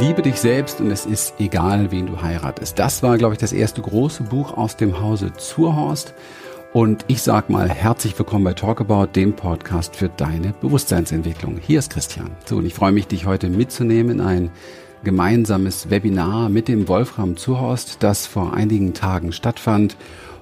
Liebe dich selbst und es ist egal, wen du heiratest. Das war, glaube ich, das erste große Buch aus dem Hause Zurhorst. Und ich sag mal herzlich willkommen bei Talkabout, dem Podcast für deine Bewusstseinsentwicklung. Hier ist Christian. So, und ich freue mich, dich heute mitzunehmen in ein gemeinsames Webinar mit dem Wolfram Zurhorst, das vor einigen Tagen stattfand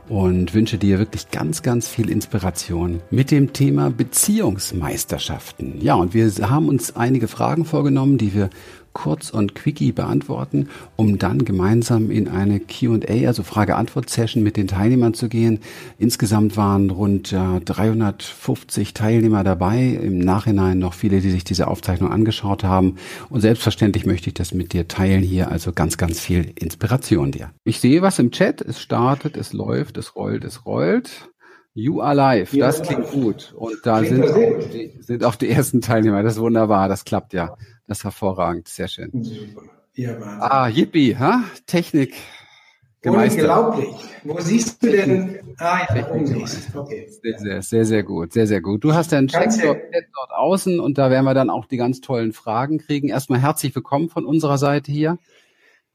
und wünsche dir wirklich ganz, ganz viel Inspiration mit dem Thema Beziehungsmeisterschaften. Ja, und wir haben uns einige Fragen vorgenommen, die wir kurz und quickie beantworten, um dann gemeinsam in eine Q&A, also Frage-Antwort-Session mit den Teilnehmern zu gehen. Insgesamt waren rund äh, 350 Teilnehmer dabei, im Nachhinein noch viele, die sich diese Aufzeichnung angeschaut haben. Und selbstverständlich möchte ich das mit dir teilen hier, also ganz, ganz viel Inspiration dir. Ich sehe was im Chat, es startet, es läuft, es rollt, es rollt. You are live, das klingt gut. Und da sind auch, die, sind auch die ersten Teilnehmer. Das ist wunderbar, das klappt ja. Das ist hervorragend, sehr schön. Super. Ja, Ah, yippie, ha? Technik. Gemeistert. Unglaublich. Wo siehst du denn? Ah, ja, okay. Sehr, sehr, sehr, sehr gut, sehr, sehr gut. Du hast ja einen Check dort, dort außen und da werden wir dann auch die ganz tollen Fragen kriegen. Erstmal herzlich willkommen von unserer Seite hier.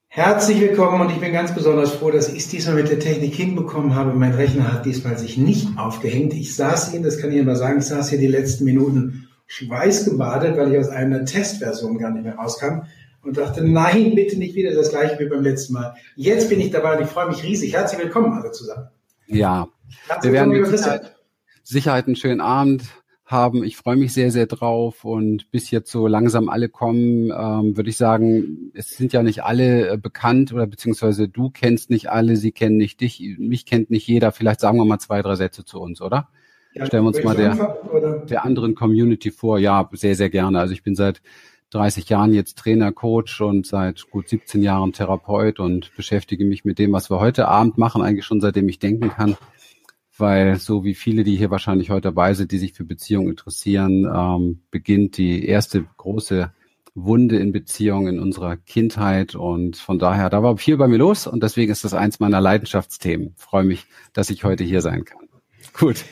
Herzlich willkommen und ich bin ganz besonders froh, dass ich es diesmal mit der Technik hinbekommen habe. Mein Rechner hat diesmal sich nicht aufgehängt. Ich saß hier, das kann ich Ihnen mal sagen, ich saß hier die letzten Minuten schweißgebadet, weil ich aus einer Testversion gar nicht mehr rauskam und dachte, nein, bitte nicht wieder das gleiche wie beim letzten Mal. Jetzt bin ich dabei und ich freue mich riesig. Herzlich willkommen alle zusammen. Ja, Herzlich wir werden mit Sicherheit, Sicherheit einen schönen Abend haben. Ich freue mich sehr, sehr drauf und bis jetzt so langsam alle kommen, ähm, würde ich sagen, es sind ja nicht alle äh, bekannt oder beziehungsweise du kennst nicht alle, sie kennen nicht dich, mich kennt nicht jeder. Vielleicht sagen wir mal zwei, drei Sätze zu uns, oder? Ja, Stellen wir uns mal der, der anderen Community vor. Ja, sehr, sehr gerne. Also ich bin seit 30 Jahren jetzt Trainer, Coach und seit gut 17 Jahren Therapeut und beschäftige mich mit dem, was wir heute Abend machen, eigentlich schon seitdem ich denken kann. Weil so wie viele, die hier wahrscheinlich heute dabei sind, die sich für Beziehungen interessieren, ähm, beginnt die erste große Wunde in Beziehungen in unserer Kindheit und von daher, da war viel bei mir los und deswegen ist das eins meiner Leidenschaftsthemen. Freue mich, dass ich heute hier sein kann. Gut.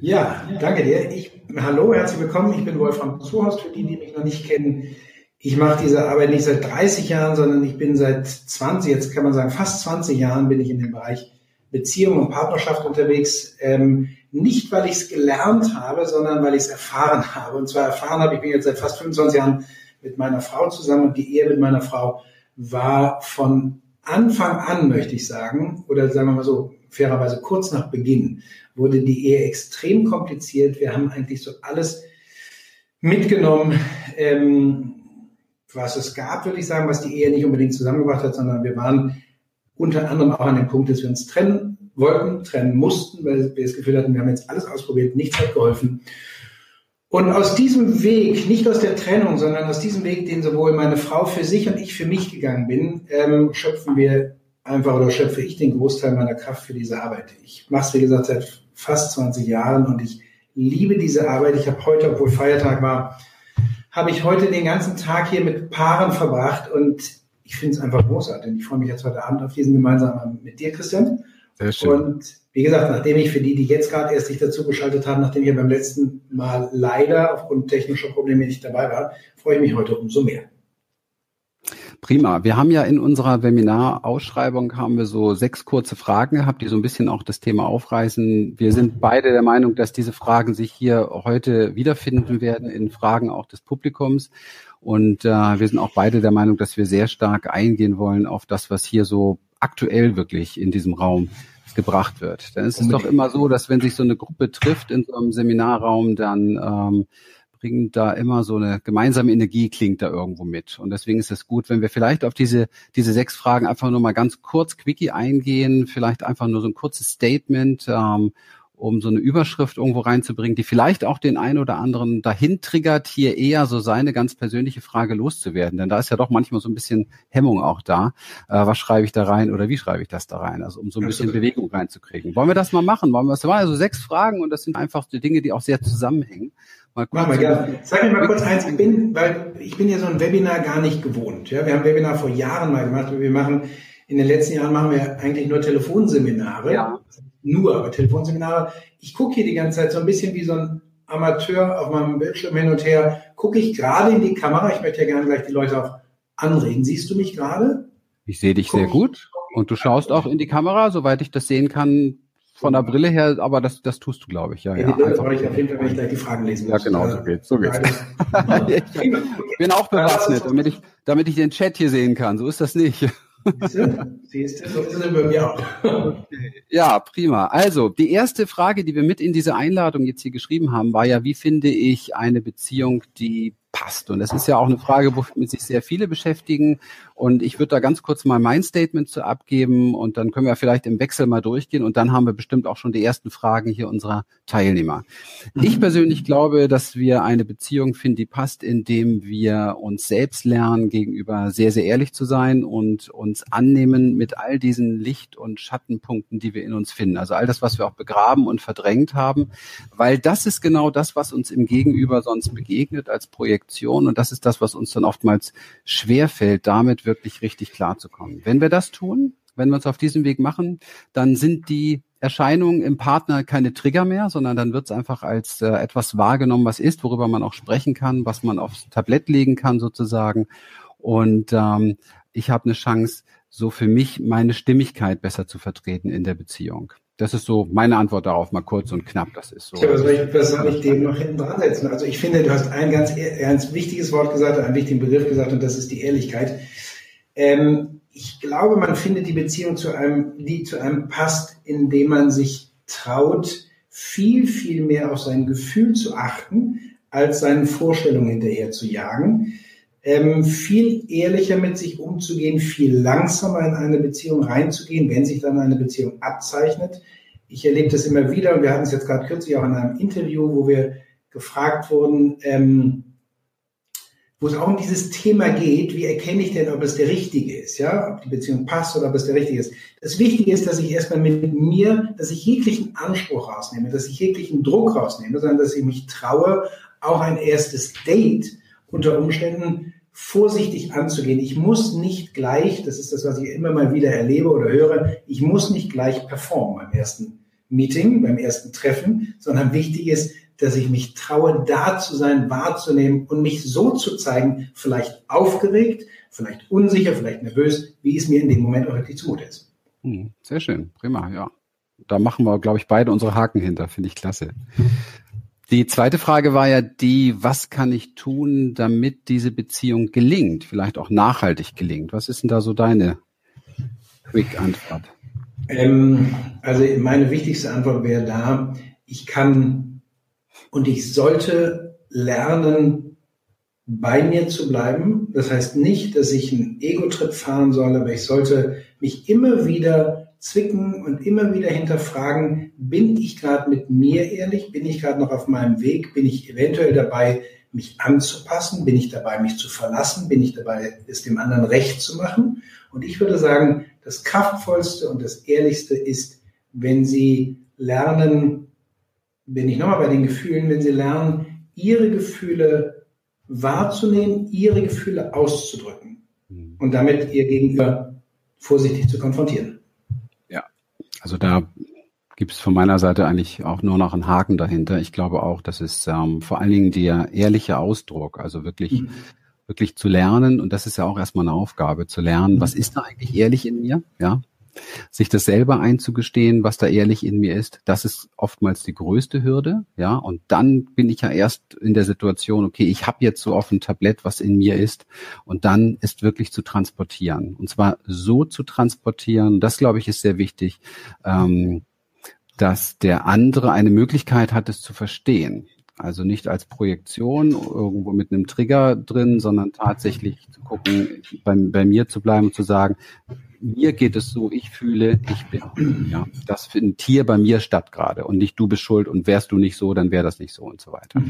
Ja, danke dir. Ich, hallo, herzlich willkommen. Ich bin Wolfram Zuhorst, für die, die mich noch nicht kennen. Ich mache diese Arbeit nicht seit 30 Jahren, sondern ich bin seit 20, jetzt kann man sagen fast 20 Jahren bin ich in dem Bereich Beziehung und Partnerschaft unterwegs. Ähm, nicht, weil ich es gelernt habe, sondern weil ich es erfahren habe. Und zwar erfahren habe, ich bin jetzt seit fast 25 Jahren mit meiner Frau zusammen und die Ehe mit meiner Frau war von Anfang an, möchte ich sagen, oder sagen wir mal so, fairerweise kurz nach Beginn, wurde die Ehe extrem kompliziert. Wir haben eigentlich so alles mitgenommen, ähm, was es gab, würde ich sagen, was die Ehe nicht unbedingt zusammengebracht hat, sondern wir waren unter anderem auch an dem Punkt, dass wir uns trennen wollten, trennen mussten, weil wir das Gefühl hatten, wir haben jetzt alles ausprobiert, nichts hat geholfen. Und aus diesem Weg, nicht aus der Trennung, sondern aus diesem Weg, den sowohl meine Frau für sich und ich für mich gegangen bin, ähm, schöpfen wir einfach oder schöpfe ich den Großteil meiner Kraft für diese Arbeit. Ich mache es, wie gesagt, seit fast 20 Jahren und ich liebe diese Arbeit. Ich habe heute, obwohl Feiertag war, habe ich heute den ganzen Tag hier mit Paaren verbracht und ich finde es einfach großartig. Ich freue mich jetzt heute Abend auf diesen gemeinsamen Abend mit dir, Christian. Sehr schön. Und wie gesagt, nachdem ich für die, die jetzt gerade erst sich dazu geschaltet haben, nachdem ich beim letzten Mal leider aufgrund technischer Probleme nicht dabei war, freue ich mich heute umso mehr. Prima. Wir haben ja in unserer Webinar-Ausschreibung haben wir so sechs kurze Fragen gehabt, die so ein bisschen auch das Thema aufreißen. Wir sind beide der Meinung, dass diese Fragen sich hier heute wiederfinden werden in Fragen auch des Publikums. Und äh, wir sind auch beide der Meinung, dass wir sehr stark eingehen wollen auf das, was hier so aktuell wirklich in diesem Raum gebracht wird. Denn es ist doch immer so, dass wenn sich so eine Gruppe trifft in so einem Seminarraum, dann ähm, bringt da immer so eine gemeinsame Energie klingt da irgendwo mit. Und deswegen ist es gut, wenn wir vielleicht auf diese, diese sechs Fragen einfach nur mal ganz kurz quickie eingehen, vielleicht einfach nur so ein kurzes Statement, ähm, um so eine Überschrift irgendwo reinzubringen, die vielleicht auch den einen oder anderen dahin triggert, hier eher so seine ganz persönliche Frage loszuwerden. Denn da ist ja doch manchmal so ein bisschen Hemmung auch da. Äh, was schreibe ich da rein oder wie schreibe ich das da rein? Also um so ein bisschen Bewegung reinzukriegen. Wollen wir das mal machen? Wollen wir das? Waren also sechs Fragen und das sind einfach die Dinge, die auch sehr zusammenhängen. Mal kurz wir gerne. Sag mir mal kurz eins, ich bin, weil ich bin ja so ein Webinar gar nicht gewohnt. Ja, wir haben Webinar vor Jahren mal gemacht, wir machen in den letzten Jahren machen wir eigentlich nur Telefonseminare. Ja. Nur, aber Telefonseminare. Ich gucke hier die ganze Zeit so ein bisschen wie so ein Amateur auf meinem Bildschirm hin und her, gucke ich gerade in die Kamera. Ich möchte ja gerne gleich die Leute auch anregen. Siehst du mich gerade? Ich sehe dich sehr gut. Und du schaust auch in die Kamera, soweit ich das sehen kann, von der Brille her, aber das, das tust du, glaube ich. Ja, ja, die Brille brauche ich auf jeden Fall, wenn ich gleich die Fragen lesen muss. Ja, genau, so geht's. So geht's. ich bin auch bewaffnet, damit ich, damit ich den Chat hier sehen kann. So ist das nicht. Siehst du, so ist es bei mir auch. Ja, prima. Also, die erste Frage, die wir mit in diese Einladung jetzt hier geschrieben haben, war ja, wie finde ich eine Beziehung, die passt. Und das ist ja auch eine Frage, womit sich sehr viele beschäftigen. Und ich würde da ganz kurz mal mein Statement zu abgeben und dann können wir vielleicht im Wechsel mal durchgehen und dann haben wir bestimmt auch schon die ersten Fragen hier unserer Teilnehmer. Ich persönlich glaube, dass wir eine Beziehung finden, die passt, indem wir uns selbst lernen, gegenüber sehr, sehr ehrlich zu sein und uns annehmen mit all diesen Licht- und Schattenpunkten, die wir in uns finden. Also all das, was wir auch begraben und verdrängt haben, weil das ist genau das, was uns im Gegenüber sonst begegnet als Projektion und das ist das, was uns dann oftmals schwerfällt, damit wirklich richtig klarzukommen. Wenn wir das tun, wenn wir uns auf diesem Weg machen, dann sind die Erscheinungen im Partner keine Trigger mehr, sondern dann wird es einfach als äh, etwas wahrgenommen, was ist, worüber man auch sprechen kann, was man aufs Tablett legen kann sozusagen. Und ähm, ich habe eine Chance, so für mich meine Stimmigkeit besser zu vertreten in der Beziehung. Das ist so meine Antwort darauf, mal kurz und knapp. Das ist so. Ich, was soll ich dem noch hinten dran setzen? Also ich finde, du hast ein ganz, ganz wichtiges Wort gesagt, einen wichtigen Begriff gesagt und das ist die Ehrlichkeit. Ähm, ich glaube, man findet die Beziehung zu einem, die zu einem passt, indem man sich traut, viel, viel mehr auf sein Gefühl zu achten, als seinen Vorstellungen hinterher zu jagen. Ähm, viel ehrlicher mit sich umzugehen, viel langsamer in eine Beziehung reinzugehen, wenn sich dann eine Beziehung abzeichnet. Ich erlebe das immer wieder und wir hatten es jetzt gerade kürzlich auch in einem Interview, wo wir gefragt wurden, ähm, wo es auch um dieses Thema geht, wie erkenne ich denn, ob es der Richtige ist, ja, ob die Beziehung passt oder ob es der Richtige ist. Das Wichtige ist, dass ich erstmal mit mir, dass ich jeglichen Anspruch rausnehme, dass ich jeglichen Druck rausnehme, sondern dass ich mich traue, auch ein erstes Date unter Umständen vorsichtig anzugehen. Ich muss nicht gleich, das ist das, was ich immer mal wieder erlebe oder höre, ich muss nicht gleich performen beim ersten Meeting, beim ersten Treffen, sondern wichtig ist, dass ich mich traue, da zu sein, wahrzunehmen und mich so zu zeigen, vielleicht aufgeregt, vielleicht unsicher, vielleicht nervös, wie es mir in dem Moment auch wirklich zumute ist. Hm, sehr schön, prima, ja. Da machen wir, glaube ich, beide unsere Haken hinter, finde ich klasse. Die zweite Frage war ja die, was kann ich tun, damit diese Beziehung gelingt, vielleicht auch nachhaltig gelingt? Was ist denn da so deine Quick-Antwort? Ähm, also meine wichtigste Antwort wäre da, ich kann und ich sollte lernen, bei mir zu bleiben. Das heißt nicht, dass ich einen Ego-Trip fahren soll, aber ich sollte mich immer wieder zwicken und immer wieder hinterfragen, bin ich gerade mit mir ehrlich? Bin ich gerade noch auf meinem Weg? Bin ich eventuell dabei, mich anzupassen? Bin ich dabei, mich zu verlassen? Bin ich dabei, es dem anderen recht zu machen? Und ich würde sagen, das kraftvollste und das ehrlichste ist, wenn Sie lernen, bin ich nochmal bei den Gefühlen, wenn sie lernen, ihre Gefühle wahrzunehmen, ihre Gefühle auszudrücken mhm. und damit ihr Gegenüber vorsichtig zu konfrontieren. Also da gibt es von meiner Seite eigentlich auch nur noch einen Haken dahinter. Ich glaube auch, dass es ähm, vor allen Dingen der ehrliche Ausdruck, also wirklich, mhm. wirklich zu lernen, und das ist ja auch erstmal eine Aufgabe, zu lernen, mhm. was ist da eigentlich ehrlich in mir? Ja, sich das selber einzugestehen, was da ehrlich in mir ist, das ist oftmals die größte Hürde, ja. Und dann bin ich ja erst in der Situation, okay, ich habe jetzt so auf dem Tablett, was in mir ist, und dann ist wirklich zu transportieren. Und zwar so zu transportieren, das glaube ich ist sehr wichtig, ähm, dass der andere eine Möglichkeit hat, es zu verstehen. Also nicht als Projektion irgendwo mit einem Trigger drin, sondern tatsächlich zu gucken, bei, bei mir zu bleiben und zu sagen, mir geht es so, ich fühle, ich bin. Ja, das findet hier bei mir statt gerade und nicht du bist schuld und wärst du nicht so, dann wäre das nicht so und so weiter.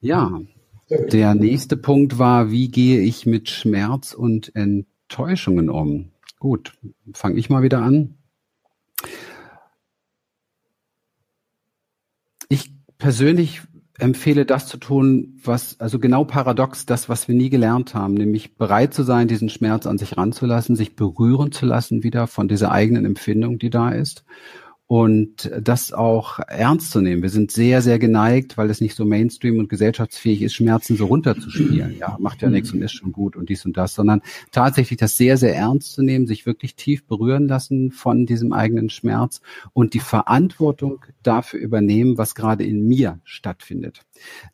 Ja, der nächste Punkt war, wie gehe ich mit Schmerz und Enttäuschungen um? Gut, fange ich mal wieder an. Ich persönlich empfehle das zu tun, was, also genau paradox, das, was wir nie gelernt haben, nämlich bereit zu sein, diesen Schmerz an sich ranzulassen, sich berühren zu lassen wieder von dieser eigenen Empfindung, die da ist und das auch ernst zu nehmen. Wir sind sehr, sehr geneigt, weil es nicht so Mainstream und gesellschaftsfähig ist, Schmerzen so runterzuspielen. Ja, macht ja nichts und ist schon gut und dies und das, sondern tatsächlich das sehr, sehr ernst zu nehmen, sich wirklich tief berühren lassen von diesem eigenen Schmerz und die Verantwortung dafür übernehmen, was gerade in mir stattfindet.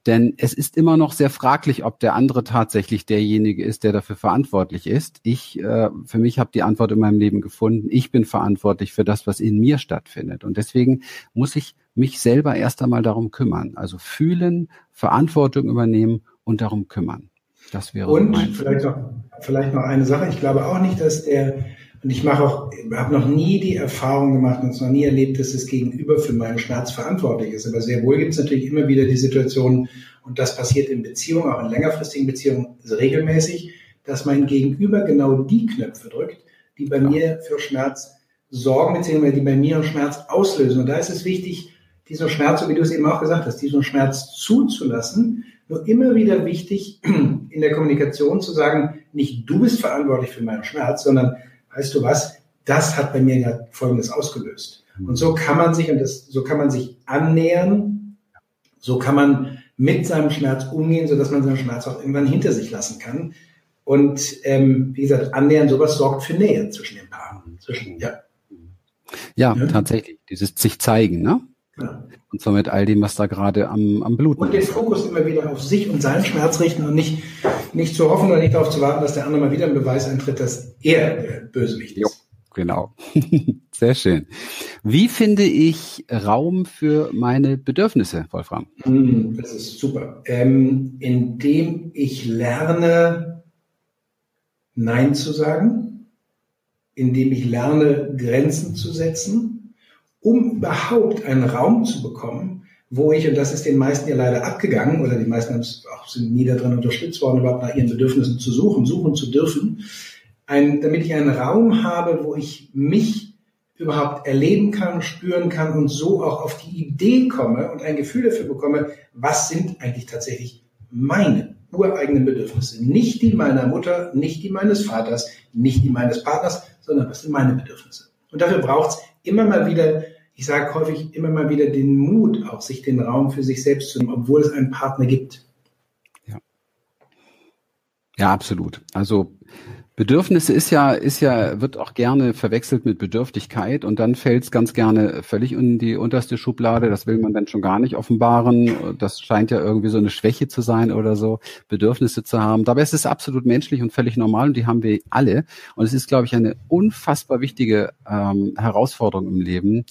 Denn es ist immer noch sehr fraglich, ob der andere tatsächlich derjenige ist, der dafür verantwortlich ist. Ich, äh, für mich habe die Antwort in meinem Leben gefunden. Ich bin verantwortlich für das, was in mir stattfindet. Und deswegen muss ich mich selber erst einmal darum kümmern. Also fühlen, Verantwortung übernehmen und darum kümmern. Das wäre und vielleicht noch, vielleicht noch eine Sache. Ich glaube auch nicht, dass der und ich mache auch, habe noch nie die Erfahrung gemacht und es noch nie erlebt, dass das Gegenüber für meinen Schmerz verantwortlich ist. Aber sehr wohl gibt es natürlich immer wieder die Situation, und das passiert in Beziehungen, auch in längerfristigen Beziehungen regelmäßig, dass mein Gegenüber genau die Knöpfe drückt, die bei ja. mir für Schmerz sorgen, beziehungsweise die bei mir Schmerz auslösen. Und da ist es wichtig, diesen Schmerz, so wie du es eben auch gesagt hast, diesen Schmerz zuzulassen. Nur immer wieder wichtig, in der Kommunikation zu sagen, nicht du bist verantwortlich für meinen Schmerz, sondern weißt du was, das hat bei mir ja Folgendes ausgelöst. Mhm. Und so kann man sich, und das, so kann man sich annähern, so kann man mit seinem Schmerz umgehen, sodass man seinen Schmerz auch irgendwann hinter sich lassen kann. Und ähm, wie gesagt, annähern, sowas sorgt für Nähe zwischen den Paaren. Zwischen, ja. Ja, ja, tatsächlich. Dieses sich zeigen, ne? Ja. Und zwar mit all dem, was da gerade am, am Blut ist. Und den Fokus immer wieder auf sich und seinen Schmerz richten und nicht, nicht zu hoffen oder nicht darauf zu warten, dass der andere mal wieder einen Beweis eintritt, dass er der Bösewicht ist. Jo, genau. Sehr schön. Wie finde ich Raum für meine Bedürfnisse, Wolfram? Hm, das ist super. Ähm, indem ich lerne, Nein zu sagen, indem ich lerne, Grenzen zu setzen, um überhaupt einen Raum zu bekommen, wo ich, und das ist den meisten ja leider abgegangen, oder die meisten auch, sind nie darin unterstützt worden, überhaupt nach ihren Bedürfnissen zu suchen, suchen zu dürfen, ein, damit ich einen Raum habe, wo ich mich überhaupt erleben kann, spüren kann und so auch auf die Idee komme und ein Gefühl dafür bekomme, was sind eigentlich tatsächlich meine ureigenen Bedürfnisse. Nicht die meiner Mutter, nicht die meines Vaters, nicht die meines Partners, sondern was sind meine Bedürfnisse. Und dafür braucht es immer mal wieder ich sage häufig immer mal wieder den Mut, auch sich den Raum für sich selbst zu nehmen, obwohl es einen Partner gibt. Ja. Ja, absolut. Also Bedürfnisse ist ja, ist ja, wird auch gerne verwechselt mit Bedürftigkeit und dann fällt es ganz gerne völlig in die unterste Schublade. Das will man dann schon gar nicht offenbaren. Das scheint ja irgendwie so eine Schwäche zu sein oder so, Bedürfnisse zu haben. Dabei ist es absolut menschlich und völlig normal und die haben wir alle. Und es ist, glaube ich, eine unfassbar wichtige ähm, Herausforderung im Leben,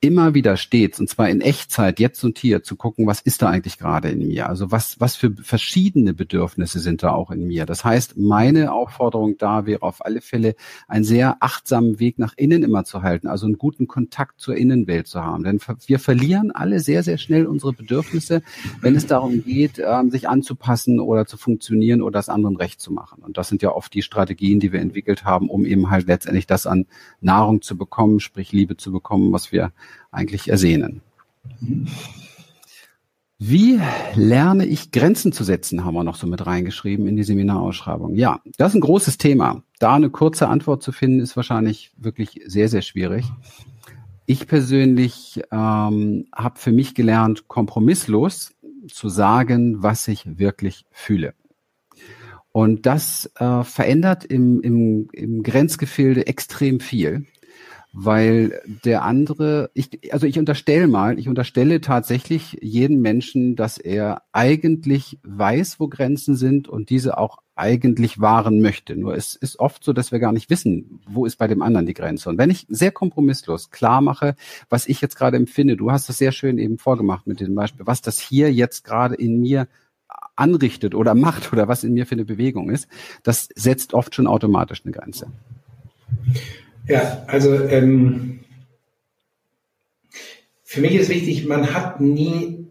immer wieder stets, und zwar in Echtzeit, jetzt und hier, zu gucken, was ist da eigentlich gerade in mir? Also was, was für verschiedene Bedürfnisse sind da auch in mir? Das heißt, meine Aufforderung da wäre auf alle Fälle, einen sehr achtsamen Weg nach innen immer zu halten, also einen guten Kontakt zur Innenwelt zu haben. Denn wir verlieren alle sehr, sehr schnell unsere Bedürfnisse, wenn es darum geht, ähm, sich anzupassen oder zu funktionieren oder das anderen recht zu machen. Und das sind ja oft die Strategien, die wir entwickelt haben, um eben halt letztendlich das an Nahrung zu bekommen, sprich Liebe zu bekommen, was wir eigentlich ersehnen. Wie lerne ich Grenzen zu setzen, haben wir noch so mit reingeschrieben in die Seminarausschreibung. Ja, das ist ein großes Thema. Da eine kurze Antwort zu finden, ist wahrscheinlich wirklich sehr, sehr schwierig. Ich persönlich ähm, habe für mich gelernt, kompromisslos zu sagen, was ich wirklich fühle. Und das äh, verändert im, im, im Grenzgefilde extrem viel weil der andere, ich, also ich unterstelle mal, ich unterstelle tatsächlich jedem Menschen, dass er eigentlich weiß, wo Grenzen sind und diese auch eigentlich wahren möchte. Nur es ist oft so, dass wir gar nicht wissen, wo ist bei dem anderen die Grenze. Und wenn ich sehr kompromisslos klar mache, was ich jetzt gerade empfinde, du hast das sehr schön eben vorgemacht mit dem Beispiel, was das hier jetzt gerade in mir anrichtet oder macht oder was in mir für eine Bewegung ist, das setzt oft schon automatisch eine Grenze. Ja, also ähm, für mich ist wichtig, man hat nie,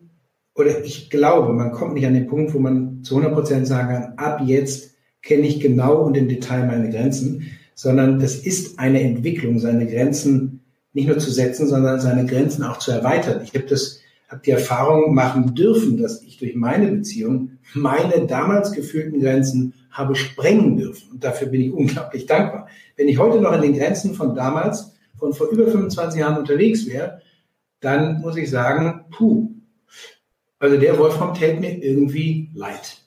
oder ich glaube, man kommt nicht an den Punkt, wo man zu 100 Prozent sagen kann, ab jetzt kenne ich genau und im Detail meine Grenzen, sondern das ist eine Entwicklung, seine Grenzen nicht nur zu setzen, sondern seine Grenzen auch zu erweitern. Ich habe das, habe die Erfahrung machen dürfen, dass ich durch meine Beziehung meine damals gefühlten Grenzen habe sprengen dürfen. Und dafür bin ich unglaublich dankbar. Wenn ich heute noch an den Grenzen von damals, von vor über 25 Jahren unterwegs wäre, dann muss ich sagen, puh, also der Wolfram täte mir irgendwie leid.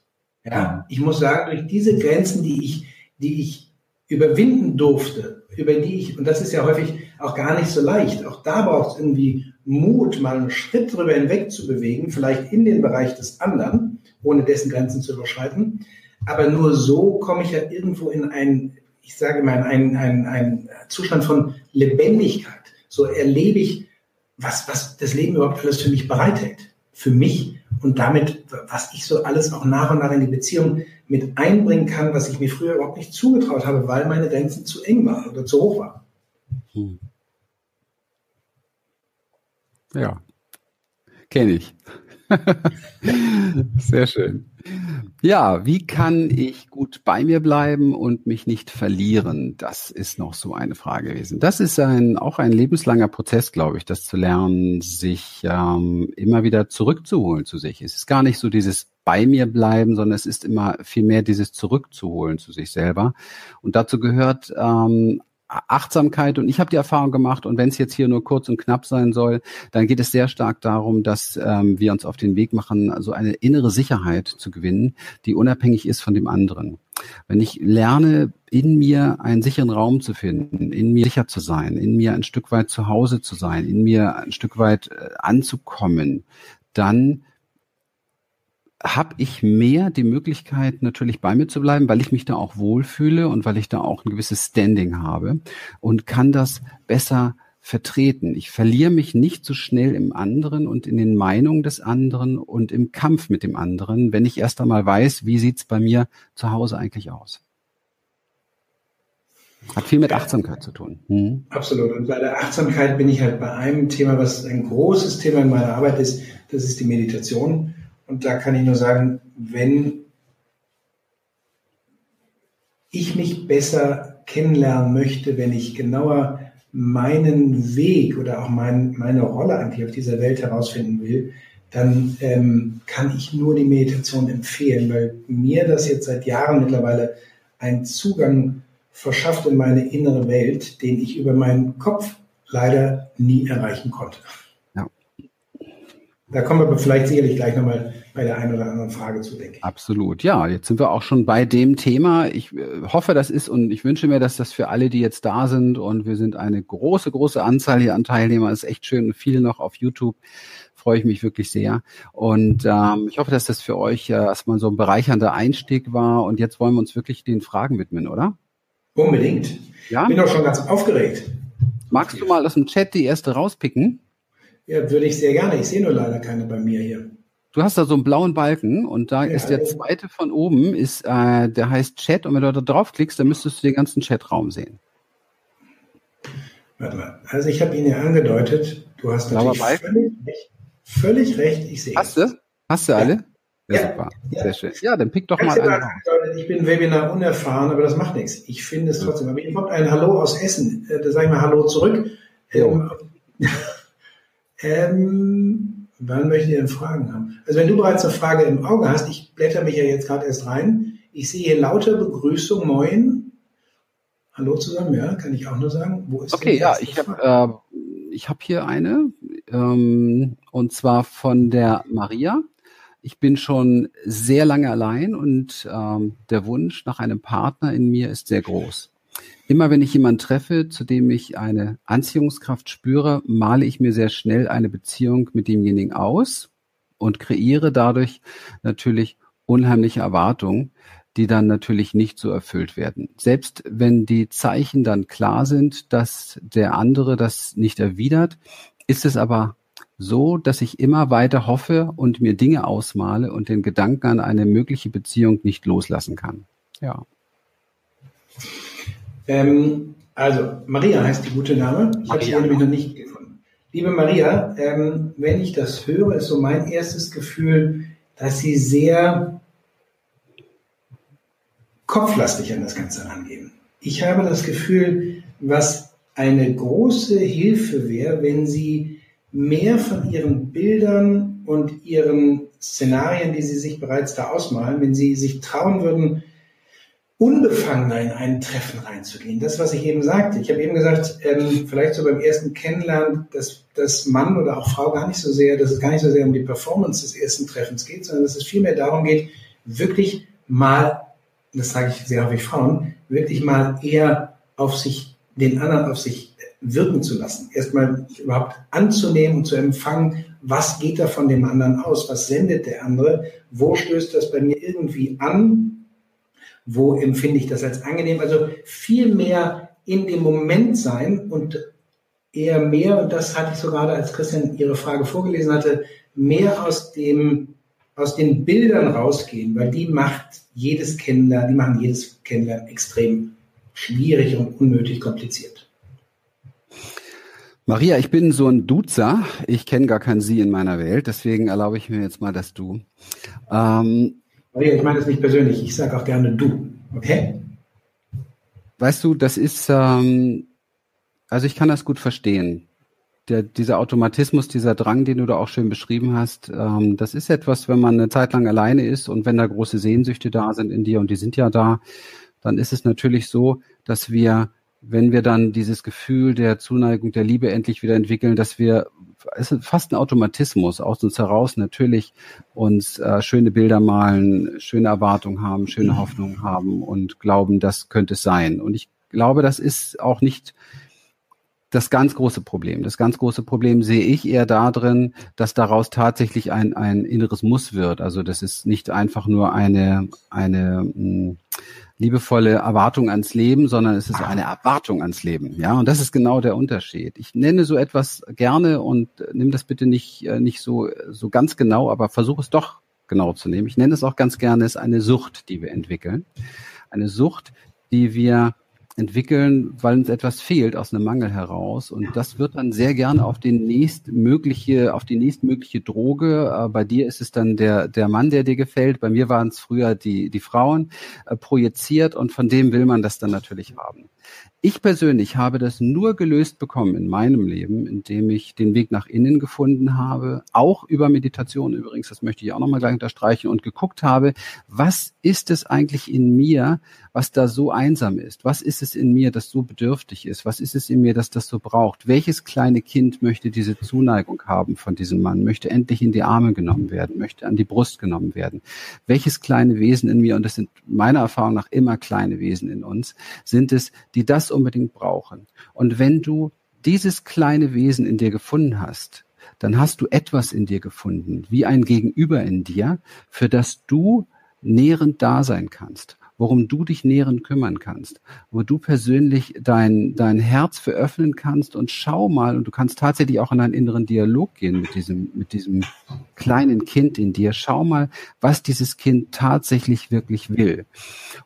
Ja, ich muss sagen, durch diese Grenzen, die ich, die ich überwinden durfte, über die ich, und das ist ja häufig auch gar nicht so leicht, auch da braucht es irgendwie Mut, mal einen Schritt drüber hinweg zu bewegen, vielleicht in den Bereich des anderen, ohne dessen Grenzen zu überschreiten. Aber nur so komme ich ja irgendwo in einen, ich sage mal, einen, einen, einen Zustand von Lebendigkeit. So erlebe ich, was, was das Leben überhaupt alles für mich bereithält. Für mich und damit, was ich so alles auch nach und nach in die Beziehung mit einbringen kann, was ich mir früher überhaupt nicht zugetraut habe, weil meine Grenzen zu eng waren oder zu hoch waren. Hm. Ja, kenne ich. Sehr schön. Ja, wie kann ich gut bei mir bleiben und mich nicht verlieren? Das ist noch so eine Frage gewesen. Das ist ein, auch ein lebenslanger Prozess, glaube ich, das zu lernen, sich ähm, immer wieder zurückzuholen zu sich. Es ist gar nicht so dieses bei mir bleiben, sondern es ist immer viel mehr dieses zurückzuholen zu sich selber. Und dazu gehört ähm, Achtsamkeit und ich habe die Erfahrung gemacht und wenn es jetzt hier nur kurz und knapp sein soll, dann geht es sehr stark darum, dass ähm, wir uns auf den Weg machen, also eine innere Sicherheit zu gewinnen, die unabhängig ist von dem anderen. Wenn ich lerne, in mir einen sicheren Raum zu finden, in mir sicher zu sein, in mir ein Stück weit zu Hause zu sein, in mir ein Stück weit äh, anzukommen, dann habe ich mehr die Möglichkeit, natürlich bei mir zu bleiben, weil ich mich da auch wohlfühle und weil ich da auch ein gewisses Standing habe und kann das besser vertreten. Ich verliere mich nicht so schnell im anderen und in den Meinungen des anderen und im Kampf mit dem anderen, wenn ich erst einmal weiß, wie sieht's bei mir zu Hause eigentlich aus. Hat viel mit Achtsamkeit zu tun. Mhm. Absolut. Und bei der Achtsamkeit bin ich halt bei einem Thema, was ein großes Thema in meiner Arbeit ist, das ist die Meditation. Und da kann ich nur sagen, wenn ich mich besser kennenlernen möchte, wenn ich genauer meinen Weg oder auch mein, meine Rolle eigentlich auf dieser Welt herausfinden will, dann ähm, kann ich nur die Meditation empfehlen, weil mir das jetzt seit Jahren mittlerweile einen Zugang verschafft in meine innere Welt, den ich über meinen Kopf leider nie erreichen konnte. Da kommen wir vielleicht sicherlich gleich nochmal bei der einen oder anderen Frage zu, denke ich. Absolut. Ja, jetzt sind wir auch schon bei dem Thema. Ich äh, hoffe, das ist und ich wünsche mir, dass das für alle, die jetzt da sind und wir sind eine große, große Anzahl hier an Teilnehmern, ist echt schön und viele noch auf YouTube. Freue ich mich wirklich sehr. Und ähm, ich hoffe, dass das für euch äh, erstmal so ein bereichernder Einstieg war. Und jetzt wollen wir uns wirklich den Fragen widmen, oder? Unbedingt. Ja. Bin doch schon ganz aufgeregt. Magst du mal aus dem Chat die erste rauspicken? Ja, würde ich sehr gerne. Ich sehe nur leider keine bei mir hier. Du hast da so einen blauen Balken und da ja, ist der zweite von oben, ist, äh, der heißt Chat und wenn du da draufklickst, dann müsstest du den ganzen Chatraum sehen. Warte mal. Also ich habe ihn ja angedeutet. Du hast natürlich völlig recht, völlig recht. Ich sehe Hast du? Hast du alle? Ja, ja super. Ja. Sehr schön. Ja, dann pick doch mal einen. Ich bin Webinar unerfahren, aber das macht nichts. Ich finde es trotzdem. Aber hier kommt ein Hallo aus Essen. Äh, da sage ich mal Hallo zurück. Ähm, Ähm, wann möchtet ihr denn Fragen haben? Also wenn du bereits eine Frage im Auge hast, ich blätter mich ja jetzt gerade erst rein. Ich sehe hier lauter Begrüßung, moin. Hallo zusammen, ja, kann ich auch nur sagen. Wo ist okay, ja, ich habe äh, ich habe hier eine ähm, und zwar von der Maria. Ich bin schon sehr lange allein und ähm, der Wunsch nach einem Partner in mir ist sehr groß. Immer wenn ich jemanden treffe, zu dem ich eine Anziehungskraft spüre, male ich mir sehr schnell eine Beziehung mit demjenigen aus und kreiere dadurch natürlich unheimliche Erwartungen, die dann natürlich nicht so erfüllt werden. Selbst wenn die Zeichen dann klar sind, dass der andere das nicht erwidert, ist es aber so, dass ich immer weiter hoffe und mir Dinge ausmale und den Gedanken an eine mögliche Beziehung nicht loslassen kann. Ja. Ähm, also, Maria heißt die gute Name. Ich habe sie nämlich noch nicht gefunden. Liebe Maria, ähm, wenn ich das höre, ist so mein erstes Gefühl, dass Sie sehr kopflastig an das Ganze rangehen. Ich habe das Gefühl, was eine große Hilfe wäre, wenn Sie mehr von Ihren Bildern und Ihren Szenarien, die Sie sich bereits da ausmalen, wenn Sie sich trauen würden, unbefangener in ein Treffen reinzugehen. Das, was ich eben sagte. Ich habe eben gesagt, ähm, vielleicht so beim ersten Kennenlernen, dass, dass Mann oder auch Frau gar nicht so sehr, dass es gar nicht so sehr um die Performance des ersten Treffens geht, sondern dass es vielmehr darum geht, wirklich mal, das sage ich sehr häufig Frauen, wirklich mal eher auf sich, den anderen auf sich wirken zu lassen. Erstmal überhaupt anzunehmen und zu empfangen, was geht da von dem anderen aus, was sendet der andere, wo stößt das bei mir irgendwie an, wo empfinde ich das als angenehm. Also viel mehr in dem Moment sein und eher mehr, und das hatte ich so gerade, als Christian Ihre Frage vorgelesen hatte, mehr aus dem, aus den Bildern rausgehen, weil die macht jedes Kennenlernen, die machen jedes Kennenlernen extrem schwierig und unnötig kompliziert. Maria, ich bin so ein Duzer. Ich kenne gar kein Sie in meiner Welt, deswegen erlaube ich mir jetzt mal das Du. Ähm, Maria, ich meine das nicht persönlich, ich sage auch gerne du. Okay? Weißt du, das ist, ähm, also ich kann das gut verstehen. Der, dieser Automatismus, dieser Drang, den du da auch schön beschrieben hast, ähm, das ist etwas, wenn man eine Zeit lang alleine ist und wenn da große Sehnsüchte da sind in dir und die sind ja da, dann ist es natürlich so, dass wir, wenn wir dann dieses Gefühl der Zuneigung, der Liebe endlich wieder entwickeln, dass wir es ist fast ein Automatismus aus uns heraus natürlich uns äh, schöne Bilder malen, schöne Erwartungen haben, schöne mhm. Hoffnungen haben und glauben, das könnte es sein. Und ich glaube, das ist auch nicht das ganz große Problem. Das ganz große Problem sehe ich eher darin, dass daraus tatsächlich ein, ein inneres Muss wird. Also das ist nicht einfach nur eine, eine mh, hm, liebevolle Erwartung ans Leben, sondern es ist eine Erwartung ans Leben. Ja, und das ist genau der Unterschied. Ich nenne so etwas gerne und nimm das bitte nicht, äh, nicht so, so ganz genau, aber versuche es doch genau zu nehmen. Ich nenne es auch ganz gerne, es ist eine Sucht, die wir entwickeln. Eine Sucht, die wir entwickeln, weil uns etwas fehlt aus einem Mangel heraus. Und das wird dann sehr gerne auf die nächstmögliche, auf die nächstmögliche Droge. Äh, bei dir ist es dann der, der Mann, der dir gefällt. Bei mir waren es früher die, die Frauen äh, projiziert und von dem will man das dann natürlich haben. Ich persönlich habe das nur gelöst bekommen in meinem Leben, indem ich den Weg nach innen gefunden habe, auch über Meditation übrigens, das möchte ich auch nochmal gleich unterstreichen, und geguckt habe, was ist es eigentlich in mir, was da so einsam ist? Was ist es in mir, das so bedürftig ist? Was ist es in mir, das das so braucht? Welches kleine Kind möchte diese Zuneigung haben von diesem Mann, möchte endlich in die Arme genommen werden, möchte an die Brust genommen werden? Welches kleine Wesen in mir, und das sind meiner Erfahrung nach immer kleine Wesen in uns, sind es, die das unbedingt brauchen. Und wenn du dieses kleine Wesen in dir gefunden hast, dann hast du etwas in dir gefunden, wie ein Gegenüber in dir, für das du nährend da sein kannst worum du dich nähernd kümmern kannst, wo du persönlich dein, dein Herz veröffnen kannst und schau mal, und du kannst tatsächlich auch in einen inneren Dialog gehen mit diesem, mit diesem kleinen Kind in dir. Schau mal, was dieses Kind tatsächlich wirklich will.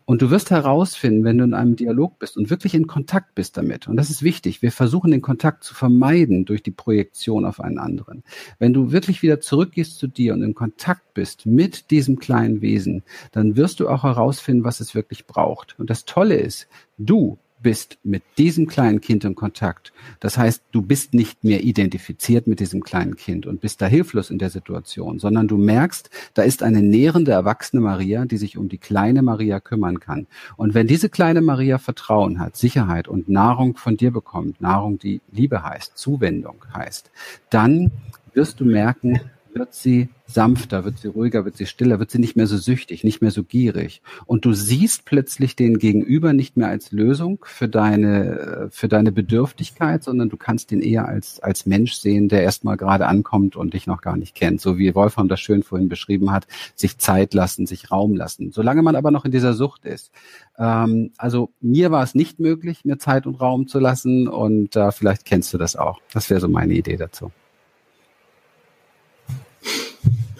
Und du wirst herausfinden, wenn du in einem Dialog bist und wirklich in Kontakt bist damit. Und das ist wichtig. Wir versuchen den Kontakt zu vermeiden durch die Projektion auf einen anderen. Wenn du wirklich wieder zurückgehst zu dir und in Kontakt bist mit diesem kleinen Wesen, dann wirst du auch herausfinden, was es wirklich braucht. Und das Tolle ist, du bist mit diesem kleinen Kind in Kontakt. Das heißt, du bist nicht mehr identifiziert mit diesem kleinen Kind und bist da hilflos in der Situation, sondern du merkst, da ist eine nährende, erwachsene Maria, die sich um die kleine Maria kümmern kann. Und wenn diese kleine Maria Vertrauen hat, Sicherheit und Nahrung von dir bekommt, Nahrung, die Liebe heißt, Zuwendung heißt, dann wirst du merken, wird sie sanfter, wird sie ruhiger, wird sie stiller, wird sie nicht mehr so süchtig, nicht mehr so gierig. Und du siehst plötzlich den Gegenüber nicht mehr als Lösung für deine, für deine Bedürftigkeit, sondern du kannst ihn eher als, als Mensch sehen, der erstmal gerade ankommt und dich noch gar nicht kennt. So wie Wolfram das schön vorhin beschrieben hat, sich Zeit lassen, sich Raum lassen. Solange man aber noch in dieser Sucht ist. Ähm, also mir war es nicht möglich, mir Zeit und Raum zu lassen und äh, vielleicht kennst du das auch. Das wäre so meine Idee dazu.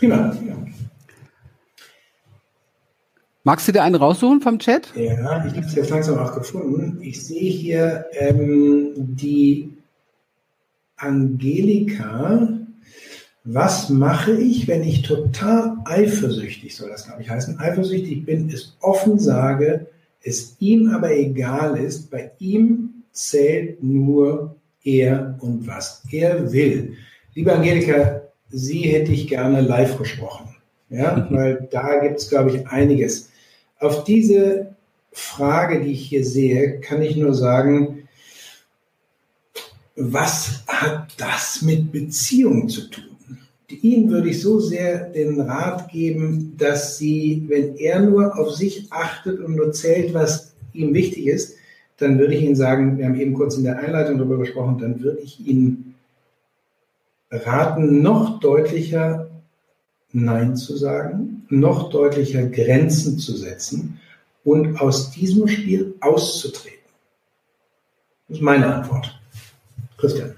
Prima. Magst du dir einen raussuchen vom Chat? Ja, ich habe es jetzt langsam auch gefunden. Ich sehe hier ähm, die Angelika. Was mache ich, wenn ich total eifersüchtig, soll das glaube ich heißen, eifersüchtig bin, es offen sage, es ihm aber egal ist, bei ihm zählt nur er und was er will. Liebe Angelika, sie hätte ich gerne live gesprochen. Ja, mhm. weil da gibt es, glaube ich, einiges. Auf diese Frage, die ich hier sehe, kann ich nur sagen, was hat das mit Beziehung zu tun? Ihnen würde ich so sehr den Rat geben, dass Sie, wenn er nur auf sich achtet und nur zählt, was ihm wichtig ist, dann würde ich Ihnen sagen, wir haben eben kurz in der Einleitung darüber gesprochen, dann würde ich Ihnen raten, noch deutlicher Nein zu sagen, noch deutlicher Grenzen zu setzen und aus diesem Spiel auszutreten. Das ist meine Antwort. Christian.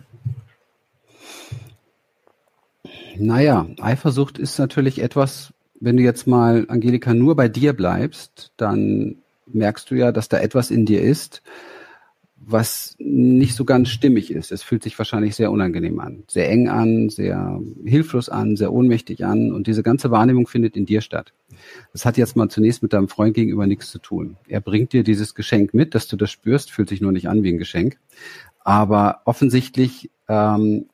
Naja, Eifersucht ist natürlich etwas, wenn du jetzt mal, Angelika, nur bei dir bleibst, dann merkst du ja, dass da etwas in dir ist, was nicht so ganz stimmig ist. Es fühlt sich wahrscheinlich sehr unangenehm an, sehr eng an, sehr hilflos an, sehr ohnmächtig an und diese ganze Wahrnehmung findet in dir statt. Das hat jetzt mal zunächst mit deinem Freund gegenüber nichts zu tun. Er bringt dir dieses Geschenk mit, dass du das spürst, fühlt sich nur nicht an wie ein Geschenk. Aber offensichtlich ähm,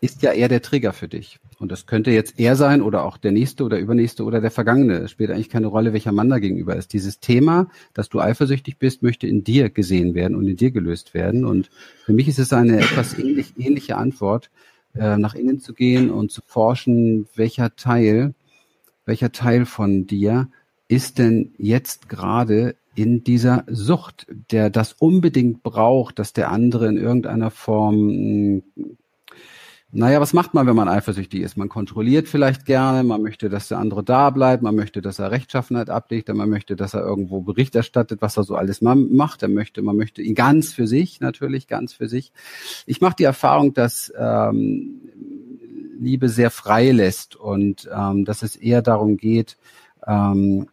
ist ja er der Trigger für dich. Und das könnte jetzt er sein oder auch der nächste oder übernächste oder der vergangene. Es spielt eigentlich keine Rolle, welcher Mann da gegenüber ist. Dieses Thema, dass du eifersüchtig bist, möchte in dir gesehen werden und in dir gelöst werden. Und für mich ist es eine etwas ähnlich, ähnliche Antwort, äh, nach innen zu gehen und zu forschen, welcher Teil, welcher Teil von dir ist denn jetzt gerade in dieser Sucht, der das unbedingt braucht, dass der andere in irgendeiner Form naja, was macht man, wenn man eifersüchtig ist? Man kontrolliert vielleicht gerne, man möchte, dass der andere da bleibt, man möchte, dass er Rechtschaffenheit ablegt, man möchte, dass er irgendwo Bericht erstattet, was er so alles macht. Er möchte, man möchte ihn ganz für sich, natürlich ganz für sich. Ich mache die Erfahrung, dass ähm, Liebe sehr frei lässt und ähm, dass es eher darum geht, ähm,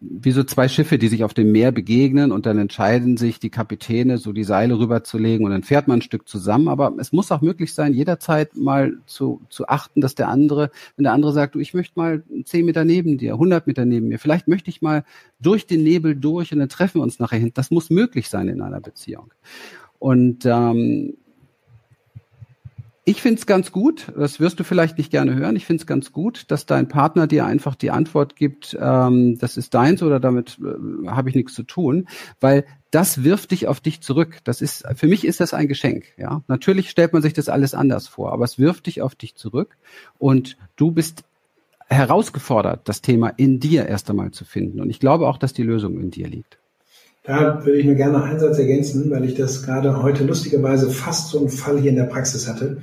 wie so zwei Schiffe, die sich auf dem Meer begegnen und dann entscheiden sich die Kapitäne, so die Seile rüberzulegen und dann fährt man ein Stück zusammen. Aber es muss auch möglich sein, jederzeit mal zu, zu achten, dass der andere, wenn der andere sagt, du, ich möchte mal zehn Meter neben dir, 100 Meter neben mir, vielleicht möchte ich mal durch den Nebel durch und dann treffen wir uns nachher hin. Das muss möglich sein in einer Beziehung. Und ähm, ich finde es ganz gut, das wirst du vielleicht nicht gerne hören, ich finde es ganz gut, dass dein Partner dir einfach die Antwort gibt, ähm, das ist deins oder damit äh, habe ich nichts zu tun, weil das wirft dich auf dich zurück. Das ist, für mich ist das ein Geschenk, ja. Natürlich stellt man sich das alles anders vor, aber es wirft dich auf dich zurück und du bist herausgefordert, das Thema in dir erst einmal zu finden. Und ich glaube auch, dass die Lösung in dir liegt. Da würde ich mir gerne einen Satz ergänzen, weil ich das gerade heute lustigerweise fast so einen Fall hier in der Praxis hatte.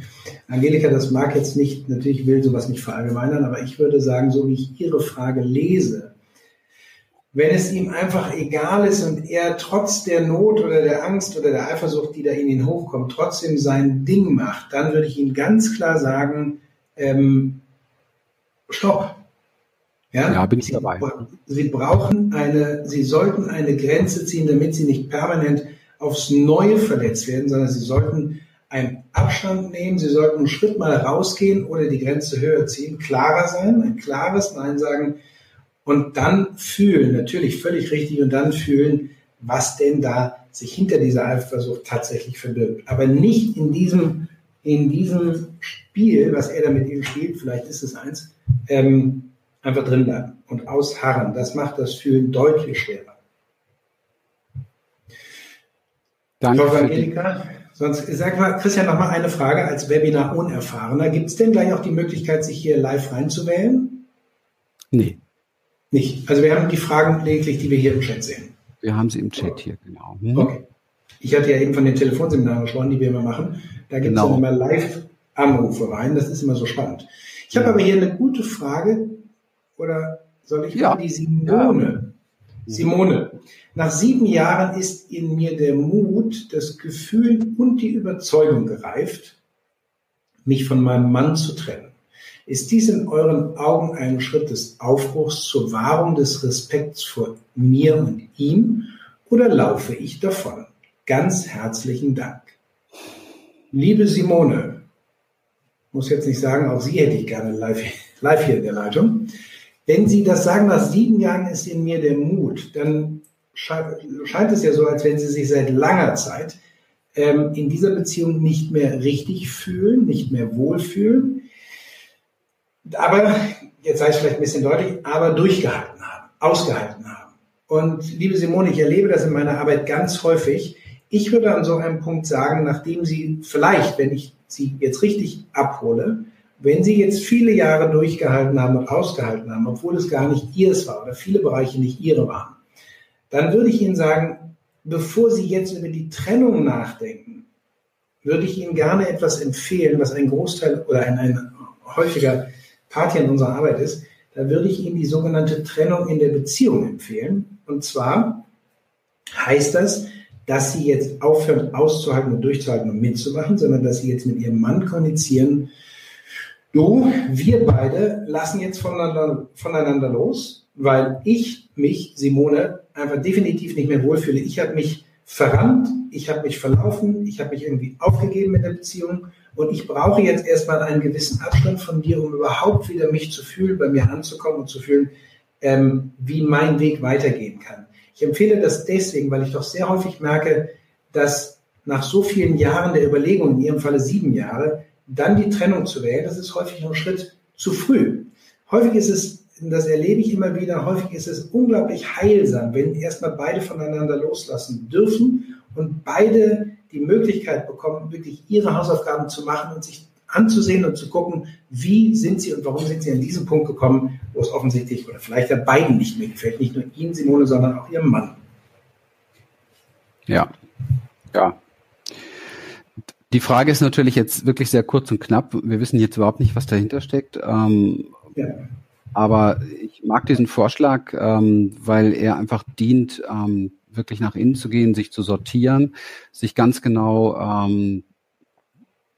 Angelika, das mag jetzt nicht, natürlich will sowas nicht verallgemeinern, aber ich würde sagen, so wie ich Ihre Frage lese, wenn es ihm einfach egal ist und er trotz der Not oder der Angst oder der Eifersucht, die da in ihn hochkommt, trotzdem sein Ding macht, dann würde ich ihm ganz klar sagen, ähm, stopp, ja, ja bin ich dabei. Sie brauchen eine, Sie sollten eine Grenze ziehen, damit Sie nicht permanent aufs Neue verletzt werden, sondern Sie sollten einen Abstand nehmen, Sie sollten einen Schritt mal rausgehen oder die Grenze höher ziehen, klarer sein, ein klares Nein sagen und dann fühlen, natürlich völlig richtig, und dann fühlen, was denn da sich hinter dieser Eifersucht tatsächlich verbirgt. Aber nicht in diesem, in diesem Spiel, was er da mit ihm spielt, vielleicht ist es eins, ähm, einfach drin bleiben und ausharren. Das macht das Fühlen deutlich schwerer. Danke. Frau Angelika, sonst sag mal, Christian, noch mal eine Frage als Webinar-Unerfahrener. Gibt es denn gleich auch die Möglichkeit, sich hier live reinzuwählen? Nee. Nicht. Also wir haben die Fragen lediglich, die wir hier im Chat sehen. Wir haben sie im Chat hier, genau. Hm. Okay. Ich hatte ja eben von den Telefonseminaren gesprochen, die wir immer machen. Da gibt es genau. immer Live-Anrufe rein. Das ist immer so spannend. Ich habe aber hier eine gute Frage oder soll ich ja. die Simone? Simone, nach sieben Jahren ist in mir der Mut, das Gefühl und die Überzeugung gereift, mich von meinem Mann zu trennen. Ist dies in euren Augen ein Schritt des Aufbruchs zur Wahrung des Respekts vor mir und ihm oder laufe ich davon? Ganz herzlichen Dank. Liebe Simone, muss jetzt nicht sagen, auch Sie hätte ich gerne live, live hier in der Leitung. Wenn Sie das sagen, nach sieben Jahren ist in mir der Mut, dann scheint es ja so, als wenn Sie sich seit langer Zeit ähm, in dieser Beziehung nicht mehr richtig fühlen, nicht mehr wohlfühlen. Aber, jetzt sage ich vielleicht ein bisschen deutlich, aber durchgehalten haben, ausgehalten haben. Und liebe Simone, ich erlebe das in meiner Arbeit ganz häufig. Ich würde an so einem Punkt sagen, nachdem Sie vielleicht, wenn ich Sie jetzt richtig abhole, wenn Sie jetzt viele Jahre durchgehalten haben und ausgehalten haben, obwohl es gar nicht Ihres war oder viele Bereiche nicht Ihre waren, dann würde ich Ihnen sagen, bevor Sie jetzt über die Trennung nachdenken, würde ich Ihnen gerne etwas empfehlen, was ein Großteil oder ein, ein häufiger Part hier in unserer Arbeit ist. Da würde ich Ihnen die sogenannte Trennung in der Beziehung empfehlen. Und zwar heißt das, dass Sie jetzt aufhören auszuhalten und durchzuhalten und mitzumachen, sondern dass Sie jetzt mit Ihrem Mann kommunizieren, du, wir beide lassen jetzt voneinander, voneinander los, weil ich mich, Simone, einfach definitiv nicht mehr wohlfühle. Ich habe mich verrannt, ich habe mich verlaufen, ich habe mich irgendwie aufgegeben in der Beziehung und ich brauche jetzt erstmal einen gewissen Abstand von dir, um überhaupt wieder mich zu fühlen, bei mir anzukommen und zu fühlen, ähm, wie mein Weg weitergehen kann. Ich empfehle das deswegen, weil ich doch sehr häufig merke, dass nach so vielen Jahren der Überlegung, in Ihrem Falle sieben Jahre, dann die Trennung zu wählen, das ist häufig noch ein Schritt zu früh. Häufig ist es, das erlebe ich immer wieder, häufig ist es unglaublich heilsam, wenn erstmal beide voneinander loslassen dürfen und beide die Möglichkeit bekommen, wirklich ihre Hausaufgaben zu machen und sich anzusehen und zu gucken, wie sind sie und warum sind sie an diesen Punkt gekommen, wo es offensichtlich oder vielleicht ja beiden nicht mehr gefällt. Nicht nur Ihnen, Simone, sondern auch Ihrem Mann. Ja, ja. Die Frage ist natürlich jetzt wirklich sehr kurz und knapp. Wir wissen jetzt überhaupt nicht, was dahinter steckt. Ähm, ja. Aber ich mag diesen Vorschlag, ähm, weil er einfach dient, ähm, wirklich nach innen zu gehen, sich zu sortieren, sich ganz genau ähm,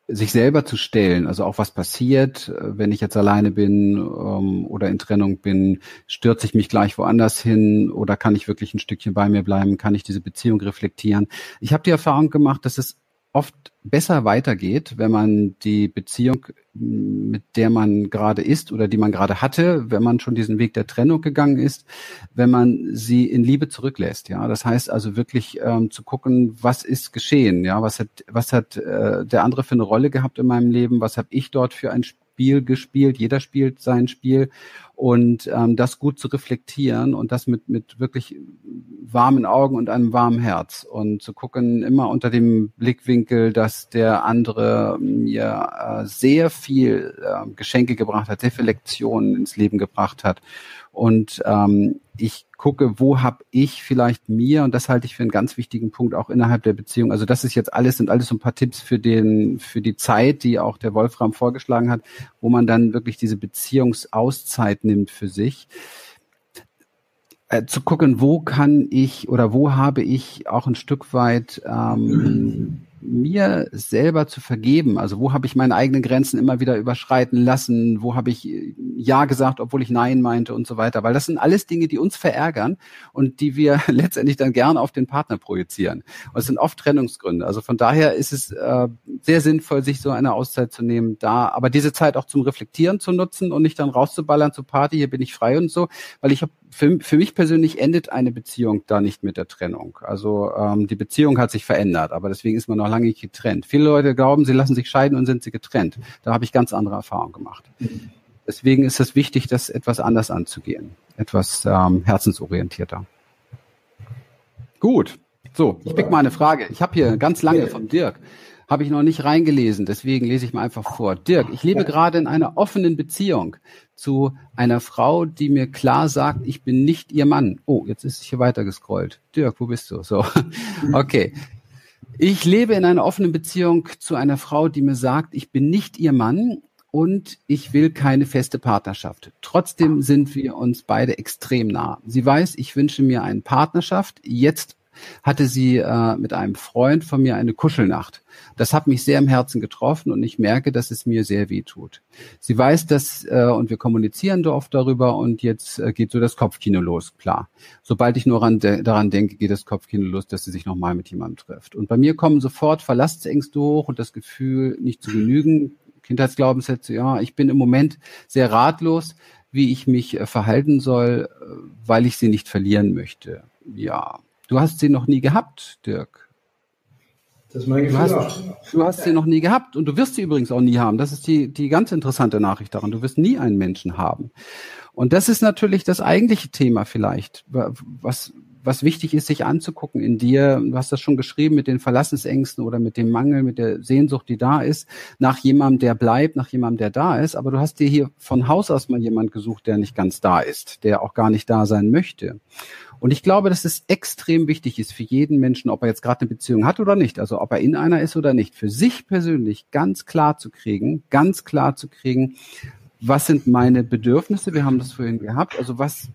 sich selber zu stellen, also auch was passiert, wenn ich jetzt alleine bin ähm, oder in Trennung bin, stürze ich mich gleich woanders hin oder kann ich wirklich ein Stückchen bei mir bleiben, kann ich diese Beziehung reflektieren. Ich habe die Erfahrung gemacht, dass es oft besser weitergeht, wenn man die Beziehung, mit der man gerade ist oder die man gerade hatte, wenn man schon diesen Weg der Trennung gegangen ist, wenn man sie in Liebe zurücklässt. Ja, das heißt also wirklich ähm, zu gucken, was ist geschehen. Ja, was hat was hat äh, der andere für eine Rolle gehabt in meinem Leben? Was habe ich dort für ein Spiel gespielt? Jeder spielt sein Spiel und ähm, das gut zu reflektieren und das mit, mit wirklich warmen Augen und einem warmen Herz und zu gucken immer unter dem Blickwinkel, dass der andere mir äh, sehr viel äh, Geschenke gebracht hat, sehr viele Lektionen ins Leben gebracht hat und ähm, ich gucke, wo habe ich vielleicht mir, und das halte ich für einen ganz wichtigen Punkt auch innerhalb der Beziehung. Also das ist jetzt alles, sind alles so ein paar Tipps für den, für die Zeit, die auch der Wolfram vorgeschlagen hat, wo man dann wirklich diese Beziehungsauszeit nimmt für sich. Äh, zu gucken, wo kann ich oder wo habe ich auch ein Stück weit ähm, mir selber zu vergeben. Also wo habe ich meine eigenen Grenzen immer wieder überschreiten lassen? Wo habe ich äh, Ja gesagt, obwohl ich Nein meinte und so weiter? Weil das sind alles Dinge, die uns verärgern und die wir letztendlich dann gern auf den Partner projizieren. Und es sind oft Trennungsgründe. Also von daher ist es äh, sehr sinnvoll, sich so eine Auszeit zu nehmen, da, aber diese Zeit auch zum Reflektieren zu nutzen und nicht dann rauszuballern zur Party, hier bin ich frei und so, weil ich habe für, für mich persönlich endet eine Beziehung da nicht mit der Trennung. Also ähm, die Beziehung hat sich verändert, aber deswegen ist man noch lange nicht getrennt. Viele Leute glauben, sie lassen sich scheiden und sind sie getrennt. Da habe ich ganz andere Erfahrungen gemacht. Deswegen ist es wichtig, das etwas anders anzugehen, etwas ähm, herzensorientierter. Gut, so, ich pick mal eine Frage. Ich habe hier ganz lange von Dirk habe ich noch nicht reingelesen, deswegen lese ich mal einfach vor. Dirk, ich lebe gerade in einer offenen Beziehung zu einer Frau, die mir klar sagt, ich bin nicht ihr Mann. Oh, jetzt ist es hier weiter gescrollt. Dirk, wo bist du? So, okay. Ich lebe in einer offenen Beziehung zu einer Frau, die mir sagt, ich bin nicht ihr Mann und ich will keine feste Partnerschaft. Trotzdem sind wir uns beide extrem nah. Sie weiß, ich wünsche mir eine Partnerschaft. Jetzt hatte sie äh, mit einem Freund von mir eine Kuschelnacht. Das hat mich sehr im Herzen getroffen und ich merke, dass es mir sehr weh tut. Sie weiß das äh, und wir kommunizieren oft darüber und jetzt äh, geht so das Kopfkino los, klar. Sobald ich nur an de daran denke, geht das Kopfkino los, dass sie sich nochmal mit jemandem trifft. Und bei mir kommen sofort Verlassensängste hoch und das Gefühl, nicht zu genügen. Kindheitsglaubenssätze, ja, ich bin im Moment sehr ratlos, wie ich mich äh, verhalten soll, äh, weil ich sie nicht verlieren möchte. Ja, Du hast sie noch nie gehabt, Dirk. Das ist mein Gefühl du hast, du hast sie noch nie gehabt und du wirst sie übrigens auch nie haben. Das ist die, die ganz interessante Nachricht daran. Du wirst nie einen Menschen haben. Und das ist natürlich das eigentliche Thema vielleicht, was, was wichtig ist, sich anzugucken in dir. Du hast das schon geschrieben mit den Verlassensängsten oder mit dem Mangel, mit der Sehnsucht, die da ist, nach jemandem, der bleibt, nach jemandem, der da ist. Aber du hast dir hier von Haus aus mal jemand gesucht, der nicht ganz da ist, der auch gar nicht da sein möchte. Und ich glaube, dass es extrem wichtig ist für jeden Menschen, ob er jetzt gerade eine Beziehung hat oder nicht, also ob er in einer ist oder nicht, für sich persönlich ganz klar zu kriegen, ganz klar zu kriegen, was sind meine Bedürfnisse? Wir haben das vorhin gehabt. Also was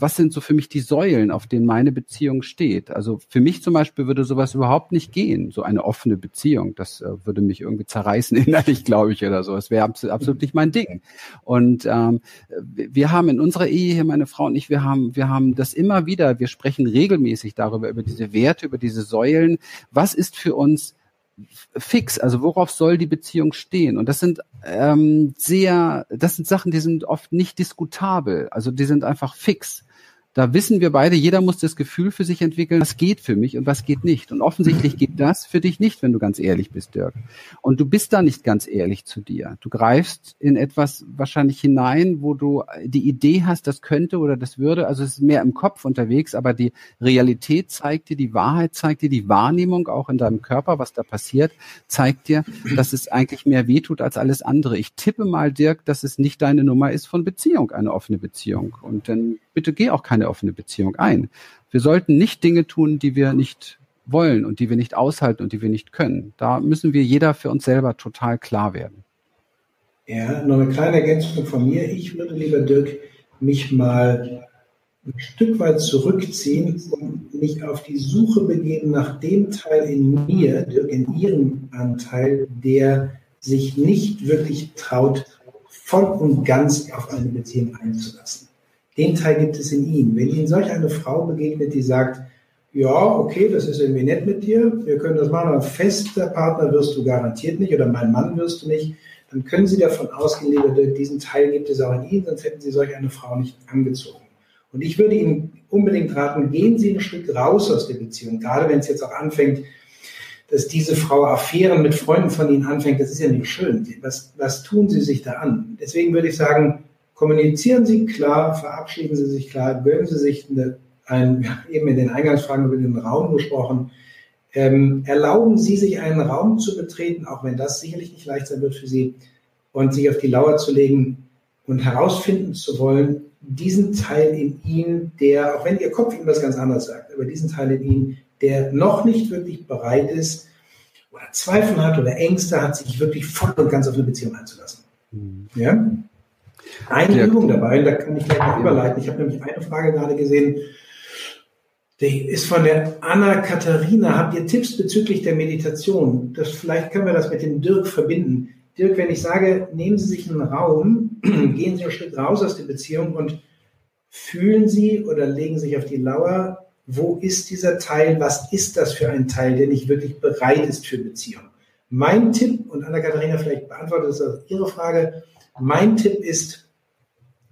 was sind so für mich die Säulen, auf denen meine Beziehung steht? Also für mich zum Beispiel würde sowas überhaupt nicht gehen, so eine offene Beziehung. Das äh, würde mich irgendwie zerreißen innerlich, glaube ich, oder so. Das wäre absolut, absolut nicht mein Ding. Und ähm, wir haben in unserer Ehe hier, meine Frau und ich, wir haben, wir haben das immer wieder, wir sprechen regelmäßig darüber, über diese Werte, über diese Säulen. Was ist für uns fix, also worauf soll die Beziehung stehen? Und das sind ähm, sehr, das sind Sachen, die sind oft nicht diskutabel, also die sind einfach fix da wissen wir beide, jeder muss das Gefühl für sich entwickeln, was geht für mich und was geht nicht. Und offensichtlich geht das für dich nicht, wenn du ganz ehrlich bist, Dirk. Und du bist da nicht ganz ehrlich zu dir. Du greifst in etwas wahrscheinlich hinein, wo du die Idee hast, das könnte oder das würde. Also es ist mehr im Kopf unterwegs, aber die Realität zeigt dir, die Wahrheit zeigt dir, die Wahrnehmung auch in deinem Körper, was da passiert, zeigt dir, dass es eigentlich mehr wehtut als alles andere. Ich tippe mal, Dirk, dass es nicht deine Nummer ist von Beziehung, eine offene Beziehung. Und dann bitte geh auch keine offene Beziehung ein. Wir sollten nicht Dinge tun, die wir nicht wollen und die wir nicht aushalten und die wir nicht können. Da müssen wir jeder für uns selber total klar werden. Ja, noch eine kleine Ergänzung von mir. Ich würde, lieber Dirk, mich mal ein Stück weit zurückziehen und mich auf die Suche begeben nach dem Teil in mir, Dirk, in Ihrem Anteil, der sich nicht wirklich traut, voll und ganz auf eine Beziehung einzulassen. Den Teil gibt es in ihm. Wenn Ihnen solch eine Frau begegnet, die sagt, ja, okay, das ist irgendwie nett mit dir, wir können das machen, aber fester Partner wirst du garantiert nicht oder mein Mann wirst du nicht, dann können Sie davon ausgehen, lieber diesen Teil gibt es auch in Ihnen, sonst hätten Sie solch eine Frau nicht angezogen. Und ich würde Ihnen unbedingt raten, gehen Sie ein Stück raus aus der Beziehung, gerade wenn es jetzt auch anfängt, dass diese Frau Affären mit Freunden von Ihnen anfängt, das ist ja nicht schön. Was, was tun Sie sich da an? Deswegen würde ich sagen, kommunizieren Sie klar, verabschieden Sie sich klar, gönnen Sie sich eine, ein, wir haben eben in den Eingangsfragen über den Raum gesprochen, ähm, erlauben Sie sich einen Raum zu betreten, auch wenn das sicherlich nicht leicht sein wird für Sie, und sich auf die Lauer zu legen und herausfinden zu wollen, diesen Teil in Ihnen, der, auch wenn Ihr Kopf Ihnen was ganz anderes sagt, aber diesen Teil in Ihnen, der noch nicht wirklich bereit ist oder Zweifel hat oder Ängste hat, sich wirklich voll und ganz auf eine Beziehung einzulassen. Mhm. Ja? Eine ja. Übung dabei, da kann ich gleich noch überleiten. Ich habe nämlich eine Frage gerade gesehen, die ist von der Anna Katharina. Habt ihr Tipps bezüglich der Meditation? Das, vielleicht können wir das mit dem Dirk verbinden. Dirk, wenn ich sage, nehmen Sie sich einen Raum, gehen Sie ein Stück raus aus der Beziehung und fühlen Sie oder legen sich auf die Lauer, wo ist dieser Teil, was ist das für ein Teil, der nicht wirklich bereit ist für Beziehung? Mein Tipp, und Anna-Katharina vielleicht beantwortet das Ihre Frage, mein Tipp ist,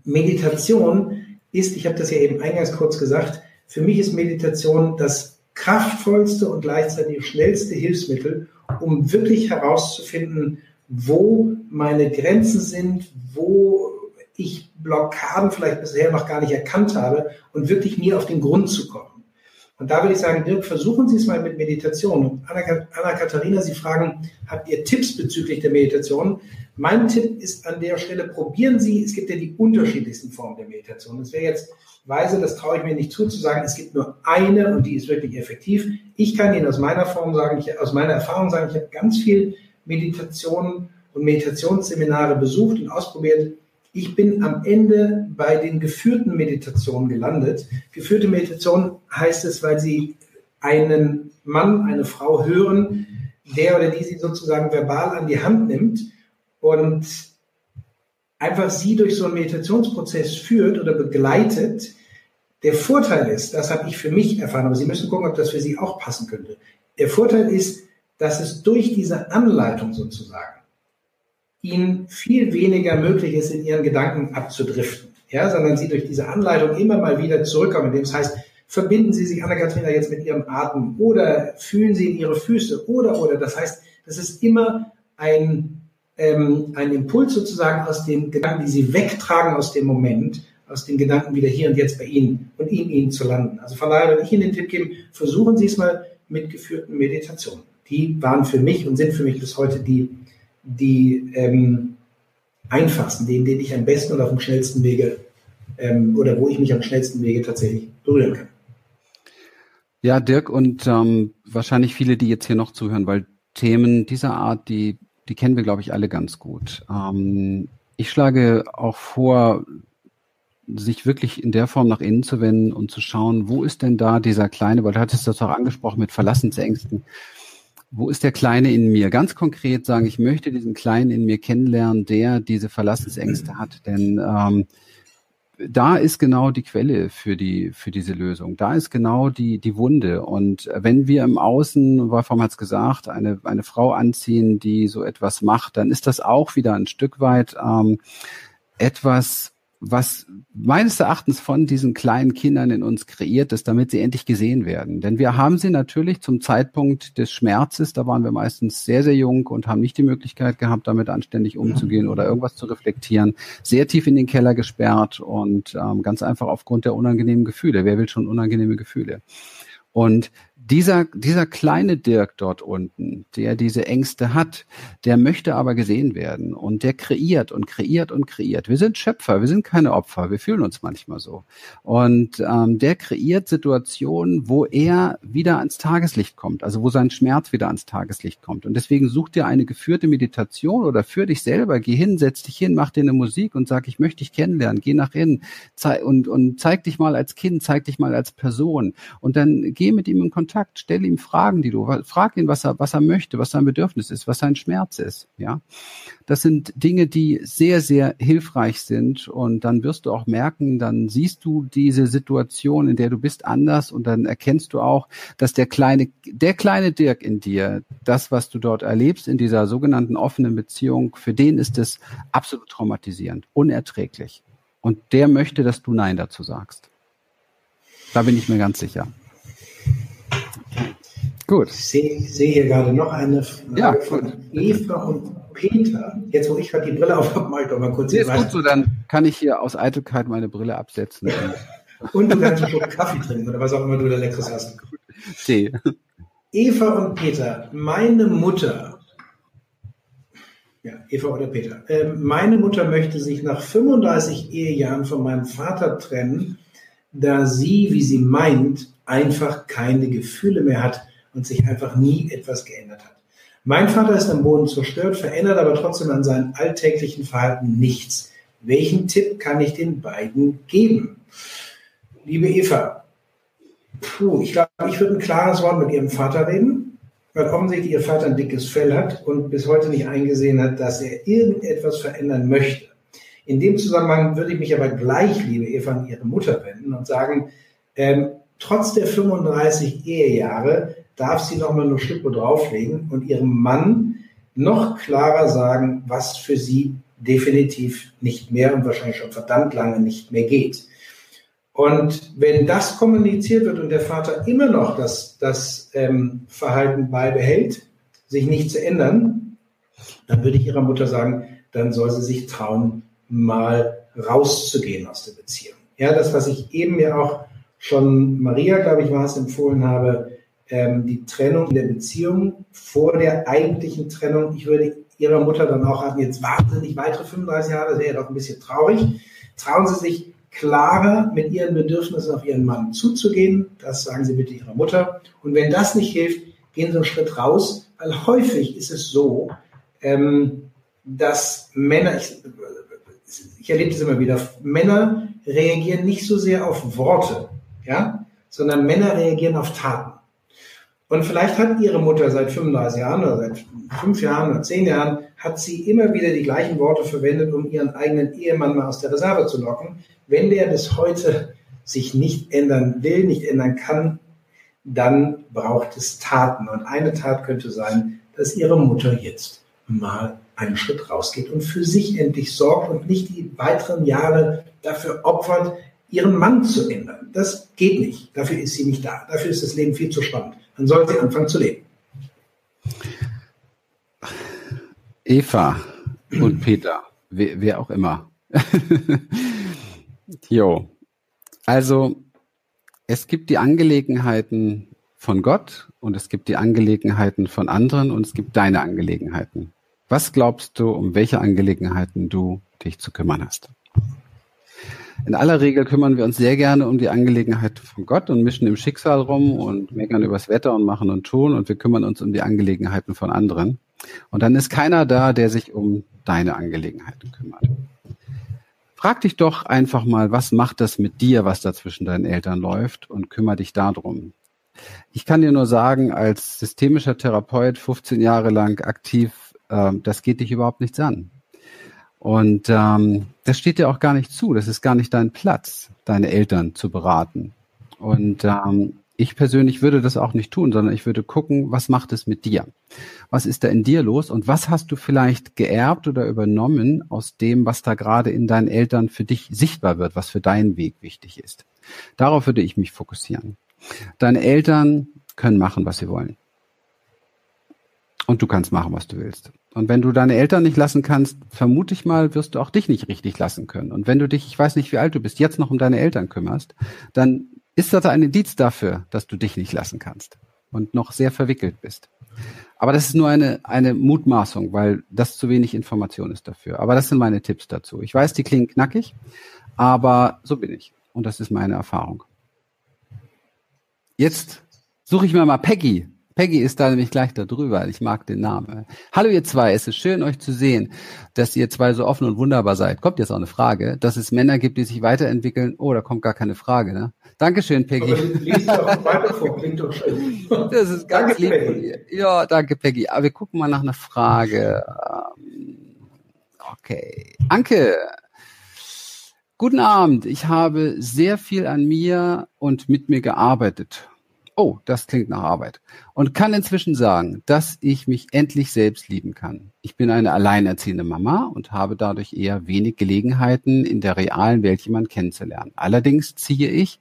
Meditation ist, ich habe das ja eben eingangs kurz gesagt, für mich ist Meditation das kraftvollste und gleichzeitig schnellste Hilfsmittel, um wirklich herauszufinden, wo meine Grenzen sind, wo ich Blockaden vielleicht bisher noch gar nicht erkannt habe und wirklich mir auf den Grund zu kommen. Und da würde ich sagen, Dirk, versuchen Sie es mal mit Meditation. Anna-Katharina, Sie fragen, habt ihr Tipps bezüglich der Meditation? Mein Tipp ist an der Stelle, probieren Sie, es gibt ja die unterschiedlichsten Formen der Meditation. Das wäre jetzt weise, das traue ich mir nicht zu, zu sagen, es gibt nur eine und die ist wirklich effektiv. Ich kann Ihnen aus meiner Form sagen, ich, aus meiner Erfahrung sagen, ich habe ganz viel Meditationen und Meditationsseminare besucht und ausprobiert ich bin am Ende bei den geführten Meditationen gelandet. Geführte Meditation heißt es, weil sie einen Mann, eine Frau hören, der oder die sie sozusagen verbal an die Hand nimmt und einfach sie durch so einen Meditationsprozess führt oder begleitet. Der Vorteil ist, das habe ich für mich erfahren, aber Sie müssen gucken, ob das für Sie auch passen könnte. Der Vorteil ist, dass es durch diese Anleitung sozusagen ihnen viel weniger möglich ist, in ihren Gedanken abzudriften, ja, sondern sie durch diese Anleitung immer mal wieder zurückkommen. Das heißt, verbinden Sie sich, Anna-Katrina, jetzt mit Ihrem Atem oder fühlen Sie in Ihre Füße oder, oder. Das heißt, das ist immer ein, ähm, ein Impuls sozusagen aus den Gedanken, die Sie wegtragen aus dem Moment aus den Gedanken wieder hier und jetzt bei Ihnen und in Ihnen zu landen. Also von daher würde ich Ihnen den Tipp geben, versuchen Sie es mal mit geführten Meditationen. Die waren für mich und sind für mich bis heute die, die ähm, einfachsten, denen, denen ich am besten und auf dem schnellsten Wege ähm, oder wo ich mich am schnellsten Wege tatsächlich berühren kann. Ja, Dirk und ähm, wahrscheinlich viele, die jetzt hier noch zuhören, weil Themen dieser Art, die, die kennen wir, glaube ich, alle ganz gut. Ähm, ich schlage auch vor, sich wirklich in der Form nach innen zu wenden und zu schauen, wo ist denn da dieser kleine, weil du hattest das auch angesprochen mit Verlassensängsten. Wo ist der Kleine in mir? Ganz konkret sagen, ich möchte diesen Kleinen in mir kennenlernen, der diese Verlassensängste hat. Denn ähm, da ist genau die Quelle für die für diese Lösung. Da ist genau die die Wunde. Und wenn wir im Außen, Wolfram hat es gesagt, eine eine Frau anziehen, die so etwas macht, dann ist das auch wieder ein Stück weit ähm, etwas was meines Erachtens von diesen kleinen Kindern in uns kreiert ist, damit sie endlich gesehen werden. Denn wir haben sie natürlich zum Zeitpunkt des Schmerzes, da waren wir meistens sehr, sehr jung und haben nicht die Möglichkeit gehabt, damit anständig umzugehen oder irgendwas zu reflektieren, sehr tief in den Keller gesperrt und ähm, ganz einfach aufgrund der unangenehmen Gefühle. Wer will schon unangenehme Gefühle? Und dieser, dieser kleine Dirk dort unten, der diese Ängste hat, der möchte aber gesehen werden und der kreiert und kreiert und kreiert. Wir sind Schöpfer, wir sind keine Opfer, wir fühlen uns manchmal so. Und ähm, der kreiert Situationen, wo er wieder ans Tageslicht kommt, also wo sein Schmerz wieder ans Tageslicht kommt. Und deswegen such dir eine geführte Meditation oder für dich selber, geh hin, setz dich hin, mach dir eine Musik und sag, ich möchte dich kennenlernen, geh nach innen und, und zeig dich mal als Kind, zeig dich mal als Person und dann geh mit ihm in Kontakt Kontakt, stell ihm Fragen, die du, frag ihn, was er, was er möchte, was sein Bedürfnis ist, was sein Schmerz ist, ja. Das sind Dinge, die sehr, sehr hilfreich sind und dann wirst du auch merken, dann siehst du diese Situation, in der du bist, anders und dann erkennst du auch, dass der kleine, der kleine Dirk in dir, das, was du dort erlebst in dieser sogenannten offenen Beziehung, für den ist es absolut traumatisierend, unerträglich. Und der möchte, dass du Nein dazu sagst. Da bin ich mir ganz sicher. Gut. Ich sehe, sehe hier gerade noch eine Frage ja, von Eva und Peter. Jetzt, wo ich gerade die Brille auf habe, ich doch mal kurz. Nee, ist gut so, dann kann ich hier aus Eitelkeit meine Brille absetzen. und du kannst einen Schluck Kaffee trinken oder was auch immer du da Leckeres hast. Tee. Eva und Peter, meine Mutter, ja, Eva oder Peter, äh, meine Mutter möchte sich nach 35 Ehejahren von meinem Vater trennen, da sie, wie sie meint, einfach keine Gefühle mehr hat und sich einfach nie etwas geändert hat. Mein Vater ist am Boden zerstört, verändert aber trotzdem an seinem alltäglichen Verhalten nichts. Welchen Tipp kann ich den beiden geben? Liebe Eva, puh, ich glaube, ich würde ein klares Wort mit Ihrem Vater reden, weil offensichtlich Ihr Vater ein dickes Fell hat und bis heute nicht eingesehen hat, dass er irgendetwas verändern möchte. In dem Zusammenhang würde ich mich aber gleich, liebe Eva, an Ihre Mutter wenden und sagen, ähm, trotz der 35 Ehejahre darf sie noch mal eine Schippe drauflegen und ihrem Mann noch klarer sagen, was für sie definitiv nicht mehr und wahrscheinlich schon verdammt lange nicht mehr geht. Und wenn das kommuniziert wird und der Vater immer noch das, das ähm, Verhalten beibehält, sich nicht zu ändern, dann würde ich ihrer Mutter sagen, dann soll sie sich trauen, mal rauszugehen aus der Beziehung. Ja, das, was ich eben ja auch schon Maria, glaube ich, war es, empfohlen habe, ähm, die Trennung in der Beziehung vor der eigentlichen Trennung. Ich würde Ihrer Mutter dann auch raten, jetzt warten Sie nicht weitere 35 Jahre, das wäre doch ein bisschen traurig. Trauen Sie sich klarer mit Ihren Bedürfnissen auf Ihren Mann zuzugehen. Das sagen Sie bitte Ihrer Mutter. Und wenn das nicht hilft, gehen Sie einen Schritt raus, weil häufig ist es so, ähm, dass Männer, ich, ich erlebe das immer wieder, Männer reagieren nicht so sehr auf Worte, ja, sondern Männer reagieren auf Taten. Und vielleicht hat ihre Mutter seit 35 Jahren oder seit fünf Jahren oder zehn Jahren, hat sie immer wieder die gleichen Worte verwendet, um ihren eigenen Ehemann mal aus der Reserve zu locken. Wenn der bis heute sich nicht ändern will, nicht ändern kann, dann braucht es Taten. Und eine Tat könnte sein, dass ihre Mutter jetzt mal einen Schritt rausgeht und für sich endlich sorgt und nicht die weiteren Jahre dafür opfert, ihren Mann zu ändern. Das geht nicht. Dafür ist sie nicht da. Dafür ist das Leben viel zu spannend dann soll sie anfangen zu leben. Eva und Peter, wer, wer auch immer. Jo. Also, es gibt die Angelegenheiten von Gott und es gibt die Angelegenheiten von anderen und es gibt deine Angelegenheiten. Was glaubst du, um welche Angelegenheiten du dich zu kümmern hast? In aller Regel kümmern wir uns sehr gerne um die Angelegenheit von Gott und mischen im Schicksal rum und meckern übers Wetter und machen und tun und wir kümmern uns um die Angelegenheiten von anderen. Und dann ist keiner da, der sich um deine Angelegenheiten kümmert. Frag dich doch einfach mal, was macht das mit dir, was da zwischen deinen Eltern läuft und kümmere dich darum. Ich kann dir nur sagen, als systemischer Therapeut 15 Jahre lang aktiv, äh, das geht dich überhaupt nichts an. Und ähm, das steht dir auch gar nicht zu. Das ist gar nicht dein Platz, deine Eltern zu beraten. Und ähm, ich persönlich würde das auch nicht tun, sondern ich würde gucken, was macht es mit dir? Was ist da in dir los? Und was hast du vielleicht geerbt oder übernommen aus dem, was da gerade in deinen Eltern für dich sichtbar wird, was für deinen Weg wichtig ist? Darauf würde ich mich fokussieren. Deine Eltern können machen, was sie wollen. Und du kannst machen, was du willst. Und wenn du deine Eltern nicht lassen kannst, vermute ich mal, wirst du auch dich nicht richtig lassen können. Und wenn du dich, ich weiß nicht, wie alt du bist, jetzt noch um deine Eltern kümmerst, dann ist das ein Indiz dafür, dass du dich nicht lassen kannst und noch sehr verwickelt bist. Aber das ist nur eine, eine Mutmaßung, weil das zu wenig Information ist dafür. Aber das sind meine Tipps dazu. Ich weiß, die klingen knackig, aber so bin ich. Und das ist meine Erfahrung. Jetzt suche ich mir mal Peggy Peggy ist da nämlich gleich da drüber. Ich mag den Namen. Hallo ihr zwei, es ist schön euch zu sehen, dass ihr zwei so offen und wunderbar seid. Kommt jetzt auch eine Frage, dass es Männer gibt, die sich weiterentwickeln. Oh, da kommt gar keine Frage, ne? Dankeschön, Peggy. Das ist ganz lieb von. Ja, danke, Peggy. Aber wir gucken mal nach einer Frage. Ähm, okay. Anke, Guten Abend. Ich habe sehr viel an mir und mit mir gearbeitet oh, das klingt nach Arbeit. Und kann inzwischen sagen, dass ich mich endlich selbst lieben kann. Ich bin eine alleinerziehende Mama und habe dadurch eher wenig Gelegenheiten, in der realen Welt jemanden kennenzulernen. Allerdings ziehe ich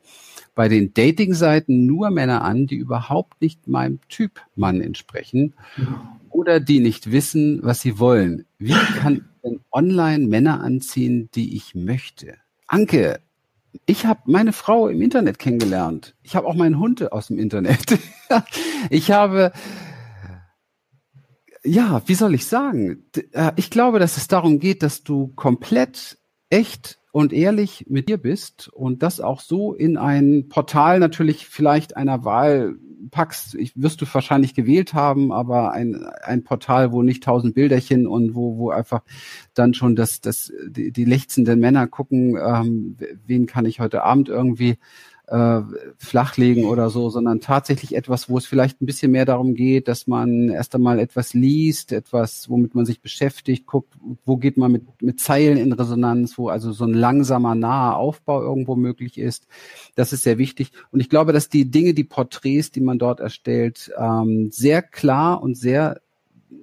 bei den Dating-Seiten nur Männer an, die überhaupt nicht meinem Typ Mann entsprechen oder die nicht wissen, was sie wollen. Wie kann ich denn online Männer anziehen, die ich möchte? Anke, ich habe meine Frau im Internet kennengelernt. Ich habe auch meinen Hund aus dem Internet. ich habe, ja, wie soll ich sagen? Äh, ich glaube, dass es darum geht, dass du komplett echt und ehrlich mit dir bist und das auch so in ein Portal natürlich vielleicht einer Wahl packst, ich, wirst du wahrscheinlich gewählt haben, aber ein, ein Portal, wo nicht tausend Bilderchen und wo, wo einfach dann schon das, das, die, die lechzenden Männer gucken, ähm, wen kann ich heute Abend irgendwie äh, flachlegen oder so, sondern tatsächlich etwas, wo es vielleicht ein bisschen mehr darum geht, dass man erst einmal etwas liest, etwas, womit man sich beschäftigt, guckt, wo geht man mit, mit Zeilen in Resonanz, wo also so ein langsamer, naher Aufbau irgendwo möglich ist. Das ist sehr wichtig. Und ich glaube, dass die Dinge, die Porträts, die man dort erstellt, ähm, sehr klar und sehr,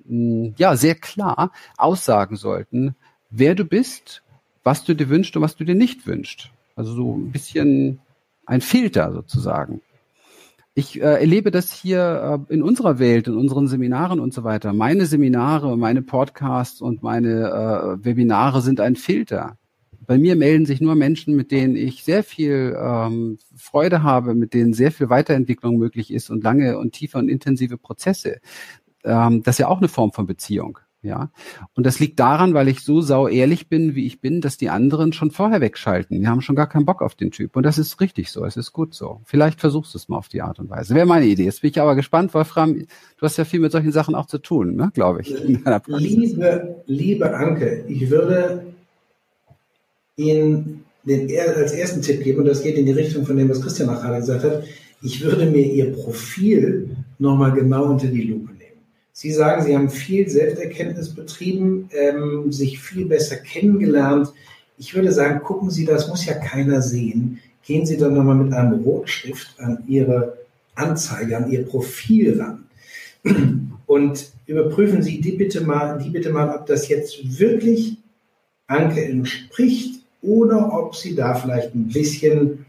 mh, mm, ja, sehr klar aussagen sollten, wer du bist, was du dir wünschst und was du dir nicht wünschst. Also so ein bisschen ein Filter sozusagen. Ich äh, erlebe das hier äh, in unserer Welt, in unseren Seminaren und so weiter. Meine Seminare, meine Podcasts und meine äh, Webinare sind ein Filter. Bei mir melden sich nur Menschen, mit denen ich sehr viel ähm, Freude habe, mit denen sehr viel Weiterentwicklung möglich ist und lange und tiefe und intensive Prozesse. Ähm, das ist ja auch eine Form von Beziehung. Ja. Und das liegt daran, weil ich so sau ehrlich bin, wie ich bin, dass die anderen schon vorher wegschalten. Die haben schon gar keinen Bock auf den Typ. Und das ist richtig so. Es ist gut so. Vielleicht versuchst du es mal auf die Art und Weise. Wäre meine Idee. Jetzt bin ich aber gespannt, Wolfram. Du hast ja viel mit solchen Sachen auch zu tun, ne, glaube ich. Liebe, liebe Anke, ich würde Ihnen den, als ersten Tipp geben, und das geht in die Richtung von dem, was Christian auch gerade gesagt hat. Ich würde mir Ihr Profil nochmal genau unter die Lupe Sie sagen, Sie haben viel Selbsterkenntnis betrieben, ähm, sich viel besser kennengelernt. Ich würde sagen, gucken Sie, das muss ja keiner sehen. Gehen Sie dann nochmal mit einem Rotstift an Ihre Anzeige, an Ihr Profil ran. Und überprüfen Sie die bitte mal, die bitte mal, ob das jetzt wirklich Anke entspricht oder ob Sie da vielleicht ein bisschen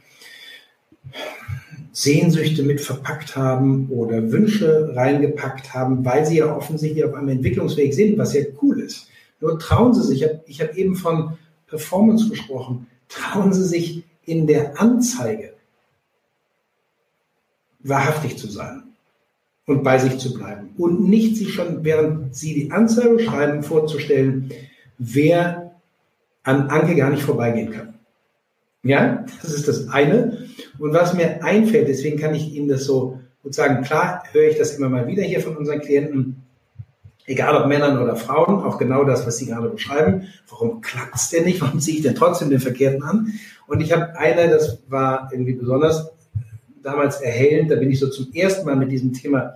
Sehnsüchte mit verpackt haben oder Wünsche reingepackt haben, weil sie ja offensichtlich auf einem Entwicklungsweg sind, was ja cool ist. Nur trauen Sie sich, ich habe hab eben von Performance gesprochen, trauen Sie sich in der Anzeige wahrhaftig zu sein und bei sich zu bleiben und nicht sich schon, während Sie die Anzeige schreiben, vorzustellen, wer an Anke gar nicht vorbeigehen kann. Ja, das ist das eine. Und was mir einfällt, deswegen kann ich Ihnen das so sagen, klar höre ich das immer mal wieder hier von unseren Klienten, egal ob Männern oder Frauen, auch genau das, was Sie gerade beschreiben. Warum klappt es denn nicht? Warum ziehe ich denn trotzdem den Verkehrten an? Und ich habe eine, das war irgendwie besonders damals erhellend, da bin ich so zum ersten Mal mit diesem Thema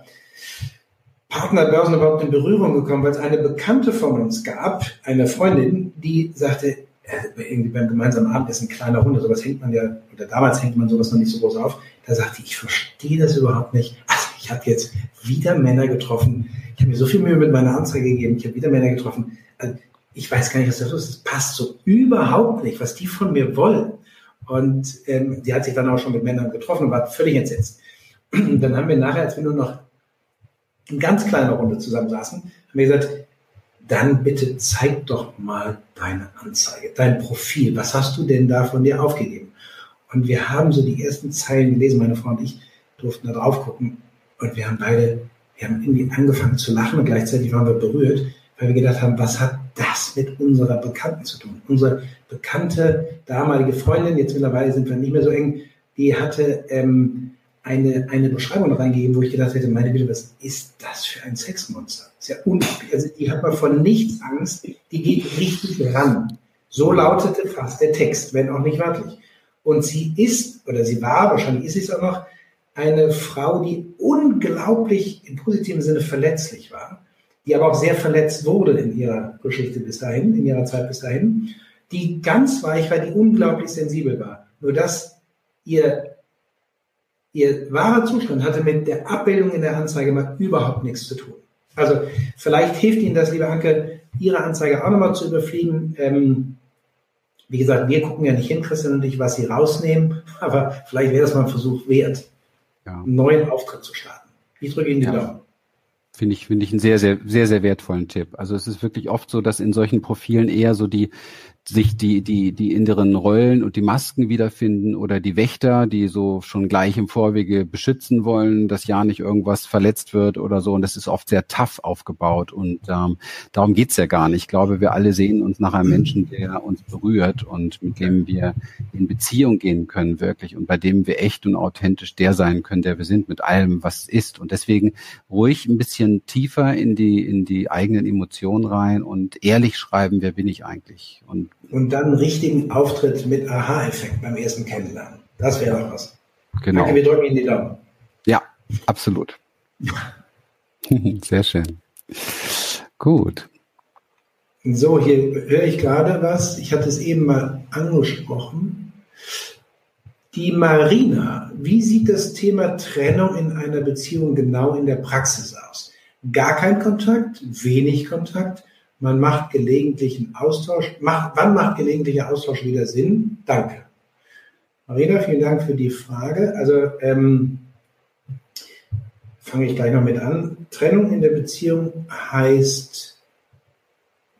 Partnerbörsen überhaupt in Berührung gekommen, weil es eine Bekannte von uns gab, eine Freundin, die sagte, irgendwie beim gemeinsamen Abendessen kleiner Hunde, sowas hängt man ja, oder damals hängt man sowas noch nicht so groß auf. Da sagte ich, ich verstehe das überhaupt nicht. Also ich habe jetzt wieder Männer getroffen. Ich habe mir so viel Mühe mit meiner Anzeige gegeben. Ich habe wieder Männer getroffen. Also ich weiß gar nicht, was das ist. Das passt so überhaupt nicht, was die von mir wollen. Und ähm, die hat sich dann auch schon mit Männern getroffen und war völlig entsetzt. Und dann haben wir nachher, als wir nur noch in ganz kleiner Runde zusammensaßen, haben wir gesagt, dann bitte zeig doch mal deine Anzeige, dein Profil. Was hast du denn da von dir aufgegeben? Und wir haben so die ersten Zeilen gelesen, meine Frau und ich durften da drauf gucken. Und wir haben beide, wir haben irgendwie angefangen zu lachen und gleichzeitig waren wir berührt, weil wir gedacht haben, was hat das mit unserer Bekannten zu tun? Unsere bekannte damalige Freundin, jetzt mittlerweile sind wir nicht mehr so eng, die hatte ähm, eine, eine Beschreibung reingegeben, wo ich gedacht hätte, meine Güte, was ist das für ein Sexmonster? Das ist ja unglaublich. Also die hat man von nichts Angst, die geht richtig ran. So lautete fast der Text, wenn auch nicht wörtlich. Und sie ist, oder sie war, wahrscheinlich ist sie es auch noch, eine Frau, die unglaublich im positiven Sinne verletzlich war, die aber auch sehr verletzt wurde in ihrer Geschichte bis dahin, in ihrer Zeit bis dahin, die ganz weich war, die unglaublich sensibel war. Nur dass ihr Ihr wahrer Zustand hatte mit der Abbildung in der Anzeige mal überhaupt nichts zu tun. Also vielleicht hilft Ihnen das, liebe Anke, Ihre Anzeige auch nochmal zu überfliegen. Ähm, wie gesagt, wir gucken ja nicht hin, Christian und ich, was Sie rausnehmen, aber vielleicht wäre das mal ein Versuch wert, ja. einen neuen Auftritt zu starten. Ich drücke Ihnen die ja. Daumen. Finde ich, finde ich einen sehr, sehr, sehr, sehr wertvollen Tipp. Also es ist wirklich oft so, dass in solchen Profilen eher so die, sich die, die, die inneren Rollen und die Masken wiederfinden oder die Wächter, die so schon gleich im Vorwege beschützen wollen, dass ja nicht irgendwas verletzt wird oder so. Und das ist oft sehr tough aufgebaut. Und ähm, darum geht's ja gar nicht. Ich glaube, wir alle sehen uns nach einem Menschen, der uns berührt und mit dem wir in Beziehung gehen können, wirklich, und bei dem wir echt und authentisch der sein können, der wir sind, mit allem, was ist. Und deswegen ruhig ein bisschen tiefer in die, in die eigenen Emotionen rein und ehrlich schreiben, wer bin ich eigentlich? Und und dann einen richtigen Auftritt mit Aha-Effekt beim ersten Kennenlernen. Das wäre doch was. Genau. Danke, wir drücken Ihnen die Daumen. Ja, absolut. Sehr schön. Gut. So, hier höre ich gerade was. Ich hatte es eben mal angesprochen. Die Marina, wie sieht das Thema Trennung in einer Beziehung genau in der Praxis aus? Gar kein Kontakt, wenig Kontakt, man macht gelegentlichen Austausch. Macht, wann macht gelegentlicher Austausch wieder Sinn? Danke. Marina, vielen Dank für die Frage. Also ähm, fange ich gleich mal mit an. Trennung in der Beziehung heißt,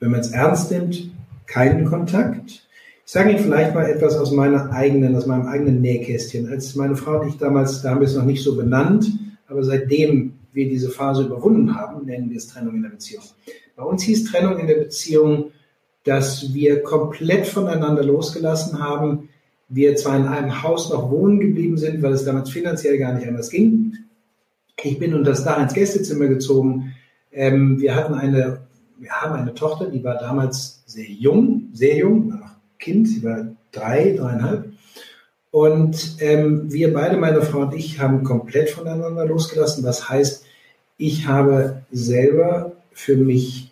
wenn man es ernst nimmt, keinen Kontakt. Ich sage Ihnen vielleicht mal etwas aus meiner eigenen, aus meinem eigenen Nähkästchen. Als meine Frau und ich damals, da haben wir es noch nicht so benannt, aber seitdem wir diese Phase überwunden haben, nennen wir es Trennung in der Beziehung. Bei uns hieß Trennung in der Beziehung, dass wir komplett voneinander losgelassen haben. Wir zwar in einem Haus noch wohnen geblieben sind, weil es damals finanziell gar nicht anders ging. Ich bin unter das da ins Gästezimmer gezogen. Ähm, wir hatten eine, wir haben eine Tochter, die war damals sehr jung, sehr jung, war noch Kind, sie war drei, dreieinhalb. Und ähm, wir beide, meine Frau und ich, haben komplett voneinander losgelassen. Das heißt, ich habe selber für mich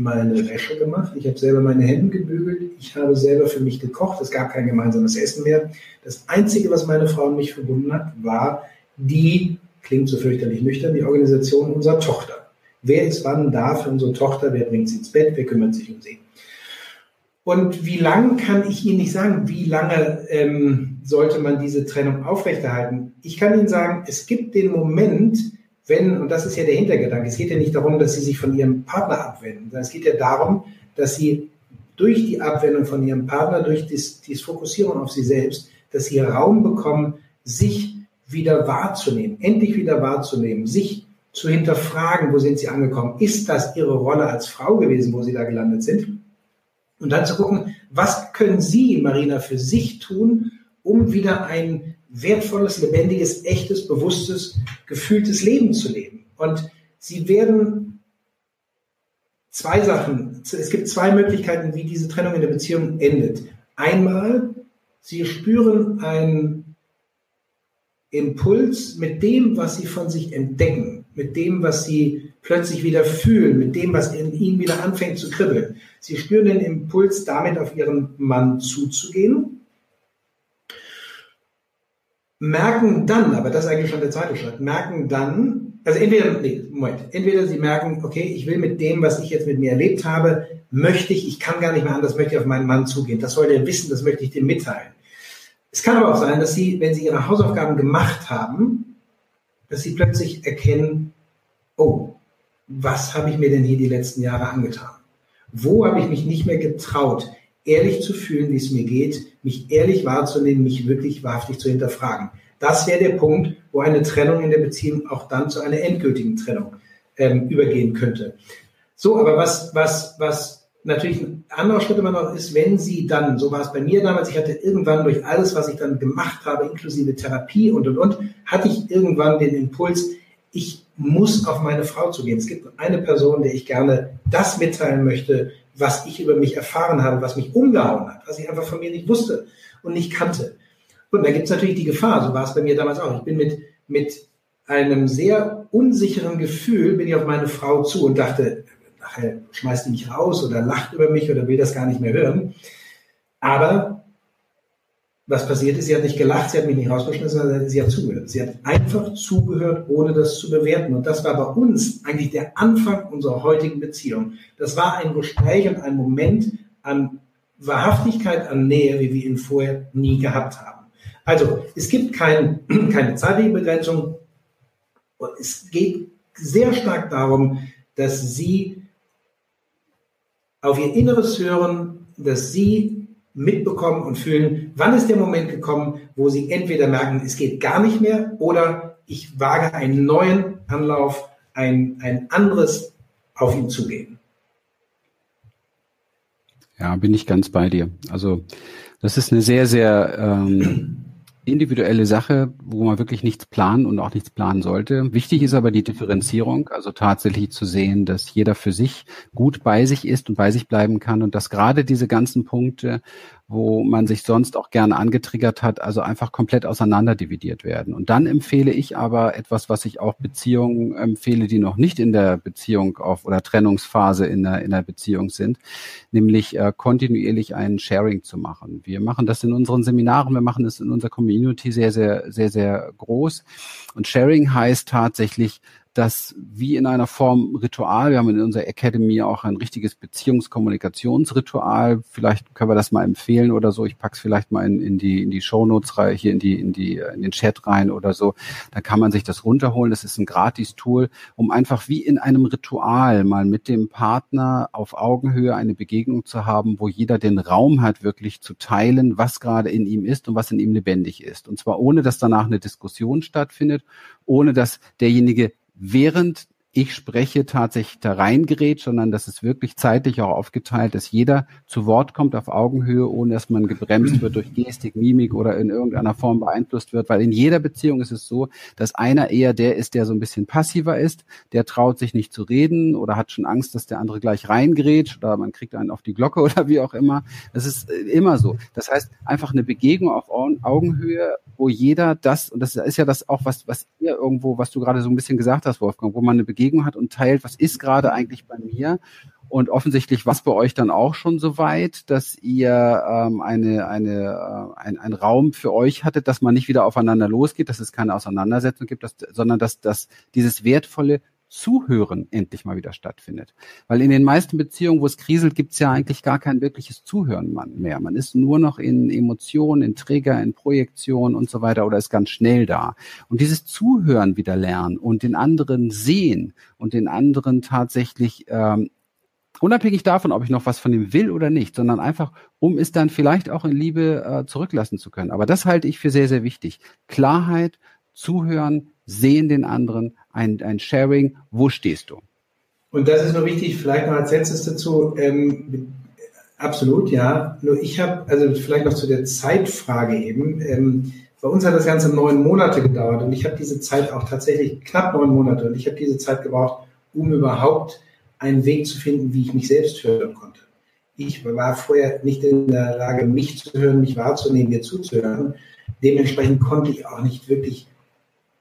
meine Wäsche gemacht. Ich habe selber meine Hände gebügelt. Ich habe selber für mich gekocht. Es gab kein gemeinsames Essen mehr. Das Einzige, was meine Frau und mich verbunden hat, war die, klingt so fürchterlich nüchtern, die Organisation unserer Tochter. Wer ist wann da für unsere Tochter? Wer bringt sie ins Bett? Wer kümmert sich um sie? Und wie lang kann ich Ihnen nicht sagen, wie lange ähm, sollte man diese Trennung aufrechterhalten? Ich kann Ihnen sagen, es gibt den Moment, wenn, und das ist ja der Hintergedanke, es geht ja nicht darum, dass sie sich von ihrem Partner abwenden, sondern es geht ja darum, dass sie durch die Abwendung von ihrem Partner, durch dies, dies Fokussieren auf sie selbst, dass sie Raum bekommen, sich wieder wahrzunehmen, endlich wieder wahrzunehmen, sich zu hinterfragen, wo sind sie angekommen? Ist das ihre Rolle als Frau gewesen, wo sie da gelandet sind? Und dann zu gucken, was können Sie, Marina, für sich tun, um wieder ein wertvolles, lebendiges, echtes, bewusstes, gefühltes Leben zu leben? Und Sie werden zwei Sachen, es gibt zwei Möglichkeiten, wie diese Trennung in der Beziehung endet. Einmal, Sie spüren einen Impuls mit dem, was Sie von sich entdecken mit dem, was sie plötzlich wieder fühlen, mit dem, was in ihnen wieder anfängt zu kribbeln. Sie spüren den Impuls, damit auf ihren Mann zuzugehen, merken dann, aber das ist eigentlich schon der zweite Schritt, merken dann, also entweder, nee, Moment, entweder sie merken, okay, ich will mit dem, was ich jetzt mit mir erlebt habe, möchte ich, ich kann gar nicht mehr anders, möchte ich auf meinen Mann zugehen. Das soll der wissen, das möchte ich dem mitteilen. Es kann aber auch sein, dass sie, wenn sie ihre Hausaufgaben gemacht haben, dass sie plötzlich erkennen, oh, was habe ich mir denn hier die letzten Jahre angetan? Wo habe ich mich nicht mehr getraut, ehrlich zu fühlen, wie es mir geht, mich ehrlich wahrzunehmen, mich wirklich wahrhaftig zu hinterfragen? Das wäre der Punkt, wo eine Trennung in der Beziehung auch dann zu einer endgültigen Trennung ähm, übergehen könnte. So, aber was, was, was natürlich ein anderer Schritt immer noch ist, wenn Sie dann, so war es bei mir damals, ich hatte irgendwann durch alles, was ich dann gemacht habe, inklusive Therapie und, und, und, hatte ich irgendwann den Impuls, ich muss auf meine Frau zugehen. Es gibt eine Person, der ich gerne das mitteilen möchte, was ich über mich erfahren habe, was mich umgehauen hat, was ich einfach von mir nicht wusste und nicht kannte. Und da gibt es natürlich die Gefahr, so war es bei mir damals auch. Ich bin mit, mit einem sehr unsicheren Gefühl, bin ich auf meine Frau zu und dachte, nachher schmeißt die mich raus oder lacht über mich oder will das gar nicht mehr hören. Aber was passiert ist, sie hat nicht gelacht, sie hat mich nicht rausgeschmissen, sondern sie hat zugehört. Sie hat einfach zugehört, ohne das zu bewerten. Und das war bei uns eigentlich der Anfang unserer heutigen Beziehung. Das war ein Gespräch und ein Moment an Wahrhaftigkeit, an Nähe, wie wir ihn vorher nie gehabt haben. Also, es gibt kein, keine zeitliche Begrenzung. Es geht sehr stark darum, dass sie auf ihr Inneres hören, dass sie mitbekommen und fühlen, wann ist der Moment gekommen, wo sie entweder merken, es geht gar nicht mehr oder ich wage einen neuen Anlauf, ein, ein anderes auf ihn zugehen. Ja, bin ich ganz bei dir. Also das ist eine sehr, sehr ähm, individuelle Sache, wo man wirklich nichts planen und auch nichts planen sollte. Wichtig ist aber die Differenzierung, also tatsächlich zu sehen, dass jeder für sich gut bei sich ist und bei sich bleiben kann und dass gerade diese ganzen Punkte wo man sich sonst auch gerne angetriggert hat, also einfach komplett auseinanderdividiert werden. Und dann empfehle ich aber etwas, was ich auch Beziehungen empfehle, die noch nicht in der Beziehung auf oder Trennungsphase in der, in der Beziehung sind, nämlich äh, kontinuierlich ein Sharing zu machen. Wir machen das in unseren Seminaren, wir machen das in unserer Community sehr, sehr, sehr, sehr groß. Und Sharing heißt tatsächlich, das wie in einer Form Ritual, wir haben in unserer Academy auch ein richtiges Beziehungskommunikationsritual, vielleicht können wir das mal empfehlen oder so, ich pack's vielleicht mal in, in die, in die Shownotes rein, hier in die, in die, in den Chat rein oder so, dann kann man sich das runterholen, das ist ein Gratis-Tool, um einfach wie in einem Ritual mal mit dem Partner auf Augenhöhe eine Begegnung zu haben, wo jeder den Raum hat, wirklich zu teilen, was gerade in ihm ist und was in ihm lebendig ist. Und zwar ohne, dass danach eine Diskussion stattfindet, ohne dass derjenige während ich spreche, tatsächlich da reingerät, sondern das ist wirklich zeitlich auch aufgeteilt, dass jeder zu Wort kommt auf Augenhöhe, ohne dass man gebremst wird durch Gestik, Mimik oder in irgendeiner Form beeinflusst wird. Weil in jeder Beziehung ist es so, dass einer eher der ist, der so ein bisschen passiver ist, der traut sich nicht zu reden oder hat schon Angst, dass der andere gleich reingerät oder man kriegt einen auf die Glocke oder wie auch immer. Das ist äh, immer so. Das heißt, einfach eine Begegnung auf Augenhöhe, wo jeder das, und das ist ja das auch, was, was ihr irgendwo, was du gerade so ein bisschen gesagt hast, Wolfgang, wo man eine Begegnung Begegnung hat und teilt, was ist gerade eigentlich bei mir. Und offensichtlich war es bei euch dann auch schon so weit, dass ihr ähm, eine, eine, äh, ein, ein Raum für euch hattet, dass man nicht wieder aufeinander losgeht, dass es keine Auseinandersetzung gibt, dass, sondern dass, dass dieses wertvolle Zuhören endlich mal wieder stattfindet. Weil in den meisten Beziehungen, wo es kriselt, gibt es ja eigentlich gar kein wirkliches Zuhören mehr. Man ist nur noch in Emotionen, in Trigger, in Projektion und so weiter oder ist ganz schnell da. Und dieses Zuhören wieder lernen und den anderen sehen und den anderen tatsächlich ähm, Unabhängig davon, ob ich noch was von ihm will oder nicht, sondern einfach, um es dann vielleicht auch in Liebe äh, zurücklassen zu können. Aber das halte ich für sehr, sehr wichtig. Klarheit, zuhören, sehen den anderen, ein, ein Sharing, wo stehst du? Und das ist nur wichtig, vielleicht noch als letztes dazu, ähm, absolut, ja. Nur ich habe, also vielleicht noch zu der Zeitfrage eben, ähm, bei uns hat das Ganze neun Monate gedauert und ich habe diese Zeit auch tatsächlich knapp neun Monate und ich habe diese Zeit gebraucht, um überhaupt einen Weg zu finden, wie ich mich selbst hören konnte. Ich war vorher nicht in der Lage, mich zu hören, mich wahrzunehmen, mir zuzuhören. Dementsprechend konnte ich auch nicht wirklich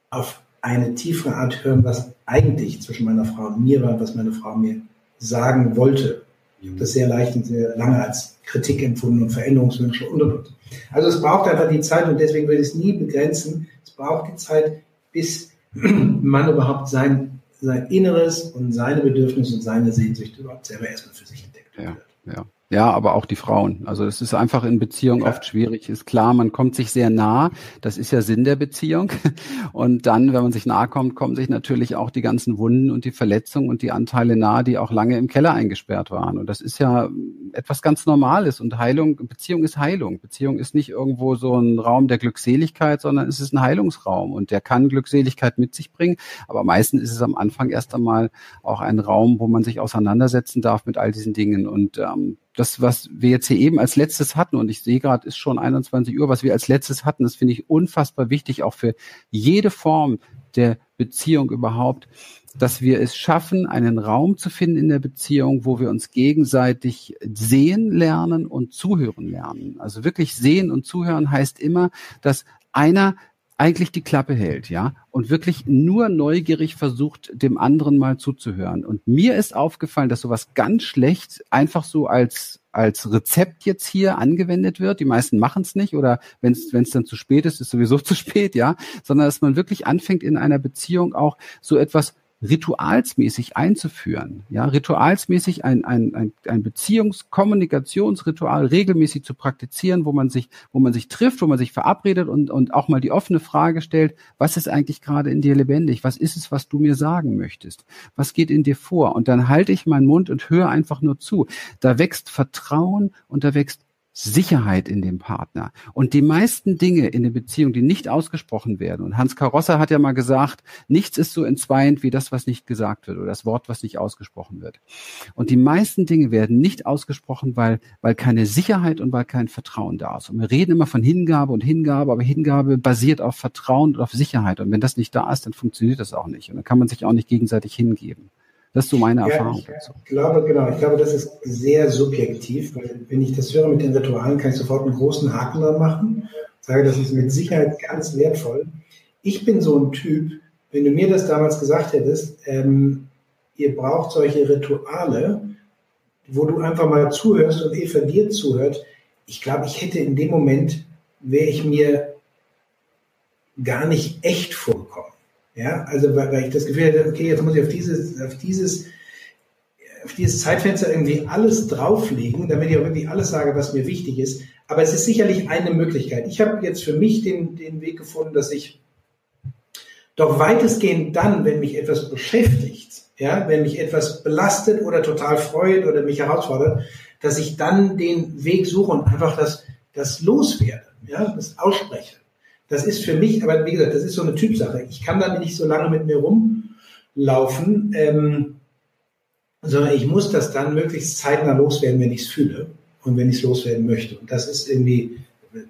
auf eine tiefere Art hören, was eigentlich zwischen meiner Frau und mir war, was meine Frau mir sagen wollte. Ich habe das sehr leicht und sehr lange als Kritik empfunden und Veränderungswünsche und und und. Also es braucht einfach die Zeit und deswegen will ich es nie begrenzen. Es braucht die Zeit, bis man überhaupt sein, sein Inneres und seine Bedürfnisse und seine Sehnsüchte überhaupt selber erstmal für sich entdeckt. Ja, ja. Ja, aber auch die Frauen. Also es ist einfach in Beziehung ja. oft schwierig. Ist klar, man kommt sich sehr nah. Das ist ja Sinn der Beziehung. Und dann, wenn man sich nahe kommt, kommen sich natürlich auch die ganzen Wunden und die Verletzungen und die Anteile nahe, die auch lange im Keller eingesperrt waren. Und das ist ja etwas ganz Normales. Und Heilung, Beziehung ist Heilung. Beziehung ist nicht irgendwo so ein Raum der Glückseligkeit, sondern es ist ein Heilungsraum. Und der kann Glückseligkeit mit sich bringen. Aber meistens ist es am Anfang erst einmal auch ein Raum, wo man sich auseinandersetzen darf mit all diesen Dingen. Und ähm, das, was wir jetzt hier eben als letztes hatten, und ich sehe gerade, ist schon 21 Uhr, was wir als letztes hatten, das finde ich unfassbar wichtig, auch für jede Form der Beziehung überhaupt, dass wir es schaffen, einen Raum zu finden in der Beziehung, wo wir uns gegenseitig sehen lernen und zuhören lernen. Also wirklich sehen und zuhören heißt immer, dass einer eigentlich die Klappe hält, ja, und wirklich nur neugierig versucht, dem anderen mal zuzuhören. Und mir ist aufgefallen, dass sowas ganz schlecht einfach so als als Rezept jetzt hier angewendet wird. Die meisten machen es nicht oder wenn es dann zu spät ist, ist sowieso zu spät, ja, sondern dass man wirklich anfängt in einer Beziehung auch so etwas ritualsmäßig einzuführen, ja, ritualsmäßig ein, ein, ein, Beziehungskommunikationsritual regelmäßig zu praktizieren, wo man sich, wo man sich trifft, wo man sich verabredet und, und auch mal die offene Frage stellt, was ist eigentlich gerade in dir lebendig? Was ist es, was du mir sagen möchtest? Was geht in dir vor? Und dann halte ich meinen Mund und höre einfach nur zu. Da wächst Vertrauen und da wächst Sicherheit in dem Partner. Und die meisten Dinge in der Beziehung, die nicht ausgesprochen werden, und Hans Karossa hat ja mal gesagt, nichts ist so entzweiend wie das, was nicht gesagt wird oder das Wort, was nicht ausgesprochen wird. Und die meisten Dinge werden nicht ausgesprochen, weil, weil keine Sicherheit und weil kein Vertrauen da ist. Und wir reden immer von Hingabe und Hingabe, aber Hingabe basiert auf Vertrauen und auf Sicherheit. Und wenn das nicht da ist, dann funktioniert das auch nicht. Und dann kann man sich auch nicht gegenseitig hingeben. Das ist so meine ja, Erfahrung dazu. Ich glaube, genau, ich glaube, das ist sehr subjektiv, weil wenn ich das höre mit den Ritualen, kann ich sofort einen großen Haken dran machen. Sage, das ist mit Sicherheit ganz wertvoll. Ich bin so ein Typ, wenn du mir das damals gesagt hättest, ähm, ihr braucht solche Rituale, wo du einfach mal zuhörst und Eva dir zuhört. Ich glaube, ich hätte in dem Moment, wäre ich mir gar nicht echt vorgekommen. Ja, also weil, weil ich das Gefühl hatte, okay, jetzt muss ich auf dieses, auf dieses, auf dieses Zeitfenster irgendwie alles drauflegen, damit ich auch wirklich alles sage, was mir wichtig ist. Aber es ist sicherlich eine Möglichkeit. Ich habe jetzt für mich den, den Weg gefunden, dass ich doch weitestgehend dann, wenn mich etwas beschäftigt, ja, wenn mich etwas belastet oder total freut oder mich herausfordert, dass ich dann den Weg suche und einfach das, das loswerde, ja, das ausspreche. Das ist für mich, aber wie gesagt, das ist so eine Typsache. Ich kann da nicht so lange mit mir rumlaufen, ähm, sondern ich muss das dann möglichst zeitnah loswerden, wenn ich es fühle und wenn ich es loswerden möchte. Und das ist irgendwie,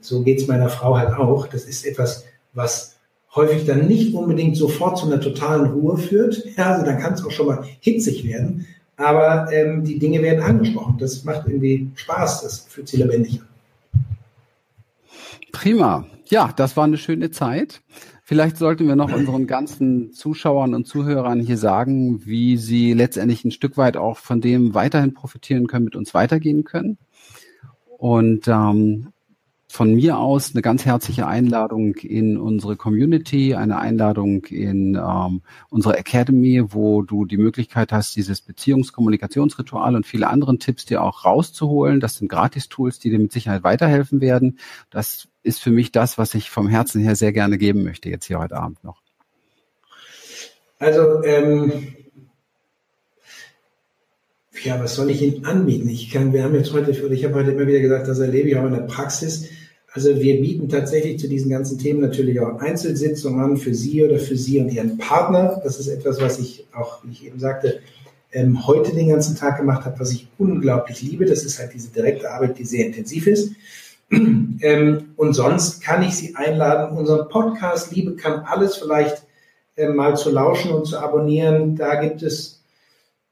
so geht es meiner Frau halt auch. Das ist etwas, was häufig dann nicht unbedingt sofort zu einer totalen Ruhe führt. Ja, also dann kann es auch schon mal hitzig werden. Aber ähm, die Dinge werden angesprochen. Das macht irgendwie Spaß. Das fühlt sich lebendig an. Prima. Ja, das war eine schöne Zeit. Vielleicht sollten wir noch unseren ganzen Zuschauern und Zuhörern hier sagen, wie sie letztendlich ein Stück weit auch von dem weiterhin profitieren können, mit uns weitergehen können. Und ähm, von mir aus eine ganz herzliche Einladung in unsere Community, eine Einladung in ähm, unsere Academy, wo du die Möglichkeit hast, dieses Beziehungskommunikationsritual und viele anderen Tipps dir auch rauszuholen. Das sind Gratis-Tools, die dir mit Sicherheit weiterhelfen werden. Das ist für mich das, was ich vom Herzen her sehr gerne geben möchte, jetzt hier heute Abend noch. Also ähm, ja, was soll ich Ihnen anbieten? Ich kann, wir haben jetzt heute, ich habe heute immer wieder gesagt, das erlebe ich auch in der Praxis. Also wir bieten tatsächlich zu diesen ganzen Themen natürlich auch Einzelsitzungen an für Sie oder für Sie und Ihren Partner. Das ist etwas, was ich auch, wie ich eben sagte, ähm, heute den ganzen Tag gemacht habe, was ich unglaublich liebe. Das ist halt diese direkte Arbeit, die sehr intensiv ist. ähm, und sonst kann ich Sie einladen, unseren Podcast Liebe kann alles vielleicht äh, mal zu lauschen und zu abonnieren. Da gibt es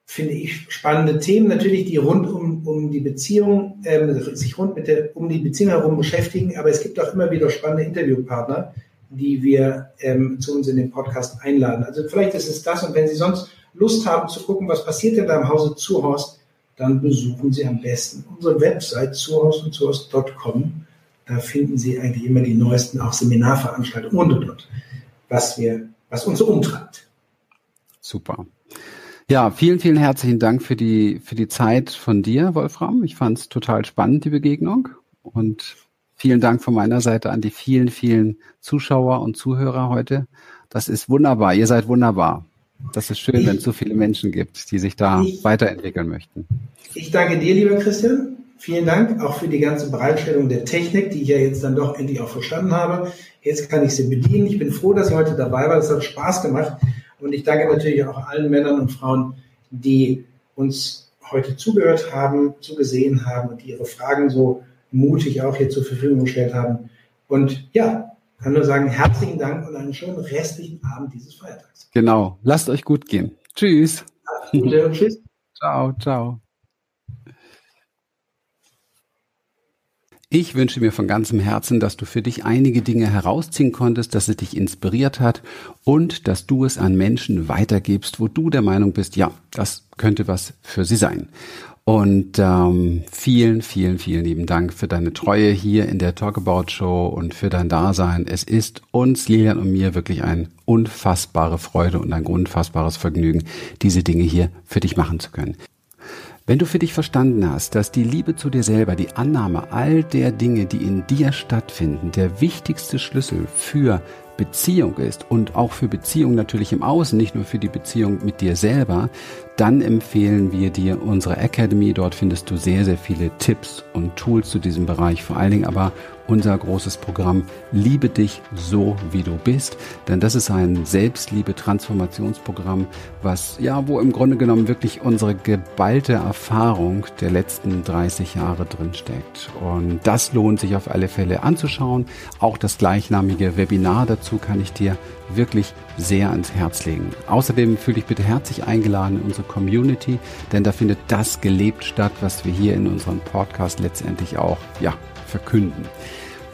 finde ich, spannende Themen natürlich, die rund um, um die Beziehung, ähm, sich rund mit der, um die Beziehung herum beschäftigen. Aber es gibt auch immer wieder spannende Interviewpartner, die wir ähm, zu uns in den Podcast einladen. Also vielleicht ist es das. Und wenn Sie sonst Lust haben zu gucken, was passiert denn da im Hause Zuhorst, dann besuchen Sie am besten unsere Website zuhorst und zuhorst.com. Da finden Sie eigentlich immer die neuesten auch Seminarveranstaltungen und und und, was wir, was uns so umtreibt. Super. Ja, vielen, vielen herzlichen Dank für die, für die Zeit von dir, Wolfram. Ich fand es total spannend, die Begegnung. Und vielen Dank von meiner Seite an die vielen, vielen Zuschauer und Zuhörer heute. Das ist wunderbar. Ihr seid wunderbar. Das ist schön, wenn es so viele Menschen gibt, die sich da ich, weiterentwickeln möchten. Ich danke dir, lieber Christian. Vielen Dank auch für die ganze Bereitstellung der Technik, die ich ja jetzt dann doch endlich auch verstanden habe. Jetzt kann ich sie bedienen. Ich bin froh, dass ihr heute dabei war. Es hat Spaß gemacht. Und ich danke natürlich auch allen Männern und Frauen, die uns heute zugehört haben, zugesehen haben und die ihre Fragen so mutig auch hier zur Verfügung gestellt haben. Und ja, kann nur sagen, herzlichen Dank und einen schönen restlichen Abend dieses Feiertags. Genau. Lasst euch gut gehen. Tschüss. Gute, tschüss. Ciao, ciao. Ich wünsche mir von ganzem Herzen, dass du für dich einige Dinge herausziehen konntest, dass es dich inspiriert hat und dass du es an Menschen weitergibst, wo du der Meinung bist, ja, das könnte was für sie sein. Und ähm, vielen, vielen, vielen lieben Dank für deine Treue hier in der Talkabout Show und für dein Dasein. Es ist uns, Lilian und mir, wirklich eine unfassbare Freude und ein unfassbares Vergnügen, diese Dinge hier für dich machen zu können. Wenn du für dich verstanden hast, dass die Liebe zu dir selber, die Annahme all der Dinge, die in dir stattfinden, der wichtigste Schlüssel für Beziehung ist und auch für Beziehung natürlich im Außen, nicht nur für die Beziehung mit dir selber, dann empfehlen wir dir unsere Academy. Dort findest du sehr, sehr viele Tipps und Tools zu diesem Bereich, vor allen Dingen aber unser großes Programm Liebe dich so, wie du bist. Denn das ist ein Selbstliebe-Transformationsprogramm, was, ja, wo im Grunde genommen wirklich unsere geballte Erfahrung der letzten 30 Jahre drinsteckt. Und das lohnt sich auf alle Fälle anzuschauen. Auch das gleichnamige Webinar dazu kann ich dir wirklich sehr ans Herz legen. Außerdem fühle dich bitte herzlich eingeladen in unsere Community, denn da findet das gelebt statt, was wir hier in unserem Podcast letztendlich auch, ja, verkünden.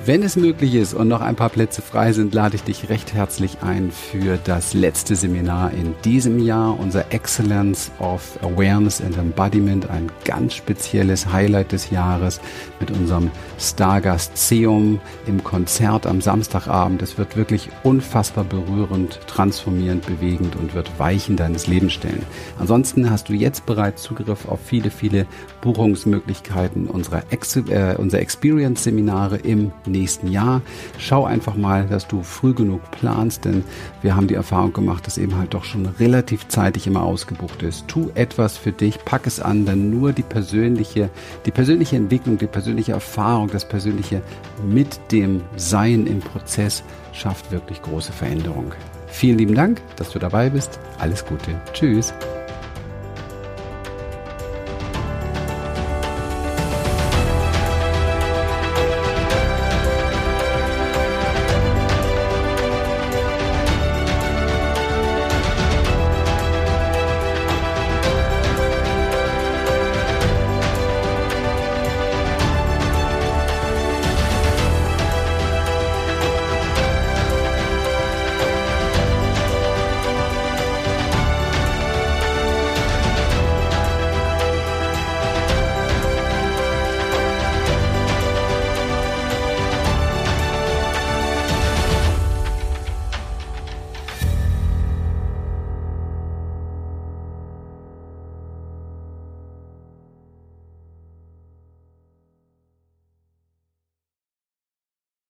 Wenn es möglich ist und noch ein paar Plätze frei sind, lade ich dich recht herzlich ein für das letzte Seminar in diesem Jahr, unser Excellence of Awareness and Embodiment, ein ganz spezielles Highlight des Jahres mit unserem Stargast Seum im Konzert am Samstagabend. Es wird wirklich unfassbar berührend, transformierend, bewegend und wird Weichen deines Lebens stellen. Ansonsten hast du jetzt bereits Zugriff auf viele, viele Buchungsmöglichkeiten unserer, Ex äh, unserer Experience-Seminare im nächsten Jahr. Schau einfach mal, dass du früh genug planst, denn wir haben die Erfahrung gemacht, dass eben halt doch schon relativ zeitig immer ausgebucht ist. Tu etwas für dich, pack es an, denn nur die persönliche, die persönliche Entwicklung, die persönliche Erfahrung, das persönliche mit dem Sein im Prozess schafft wirklich große Veränderung. Vielen lieben Dank, dass du dabei bist. Alles Gute. Tschüss.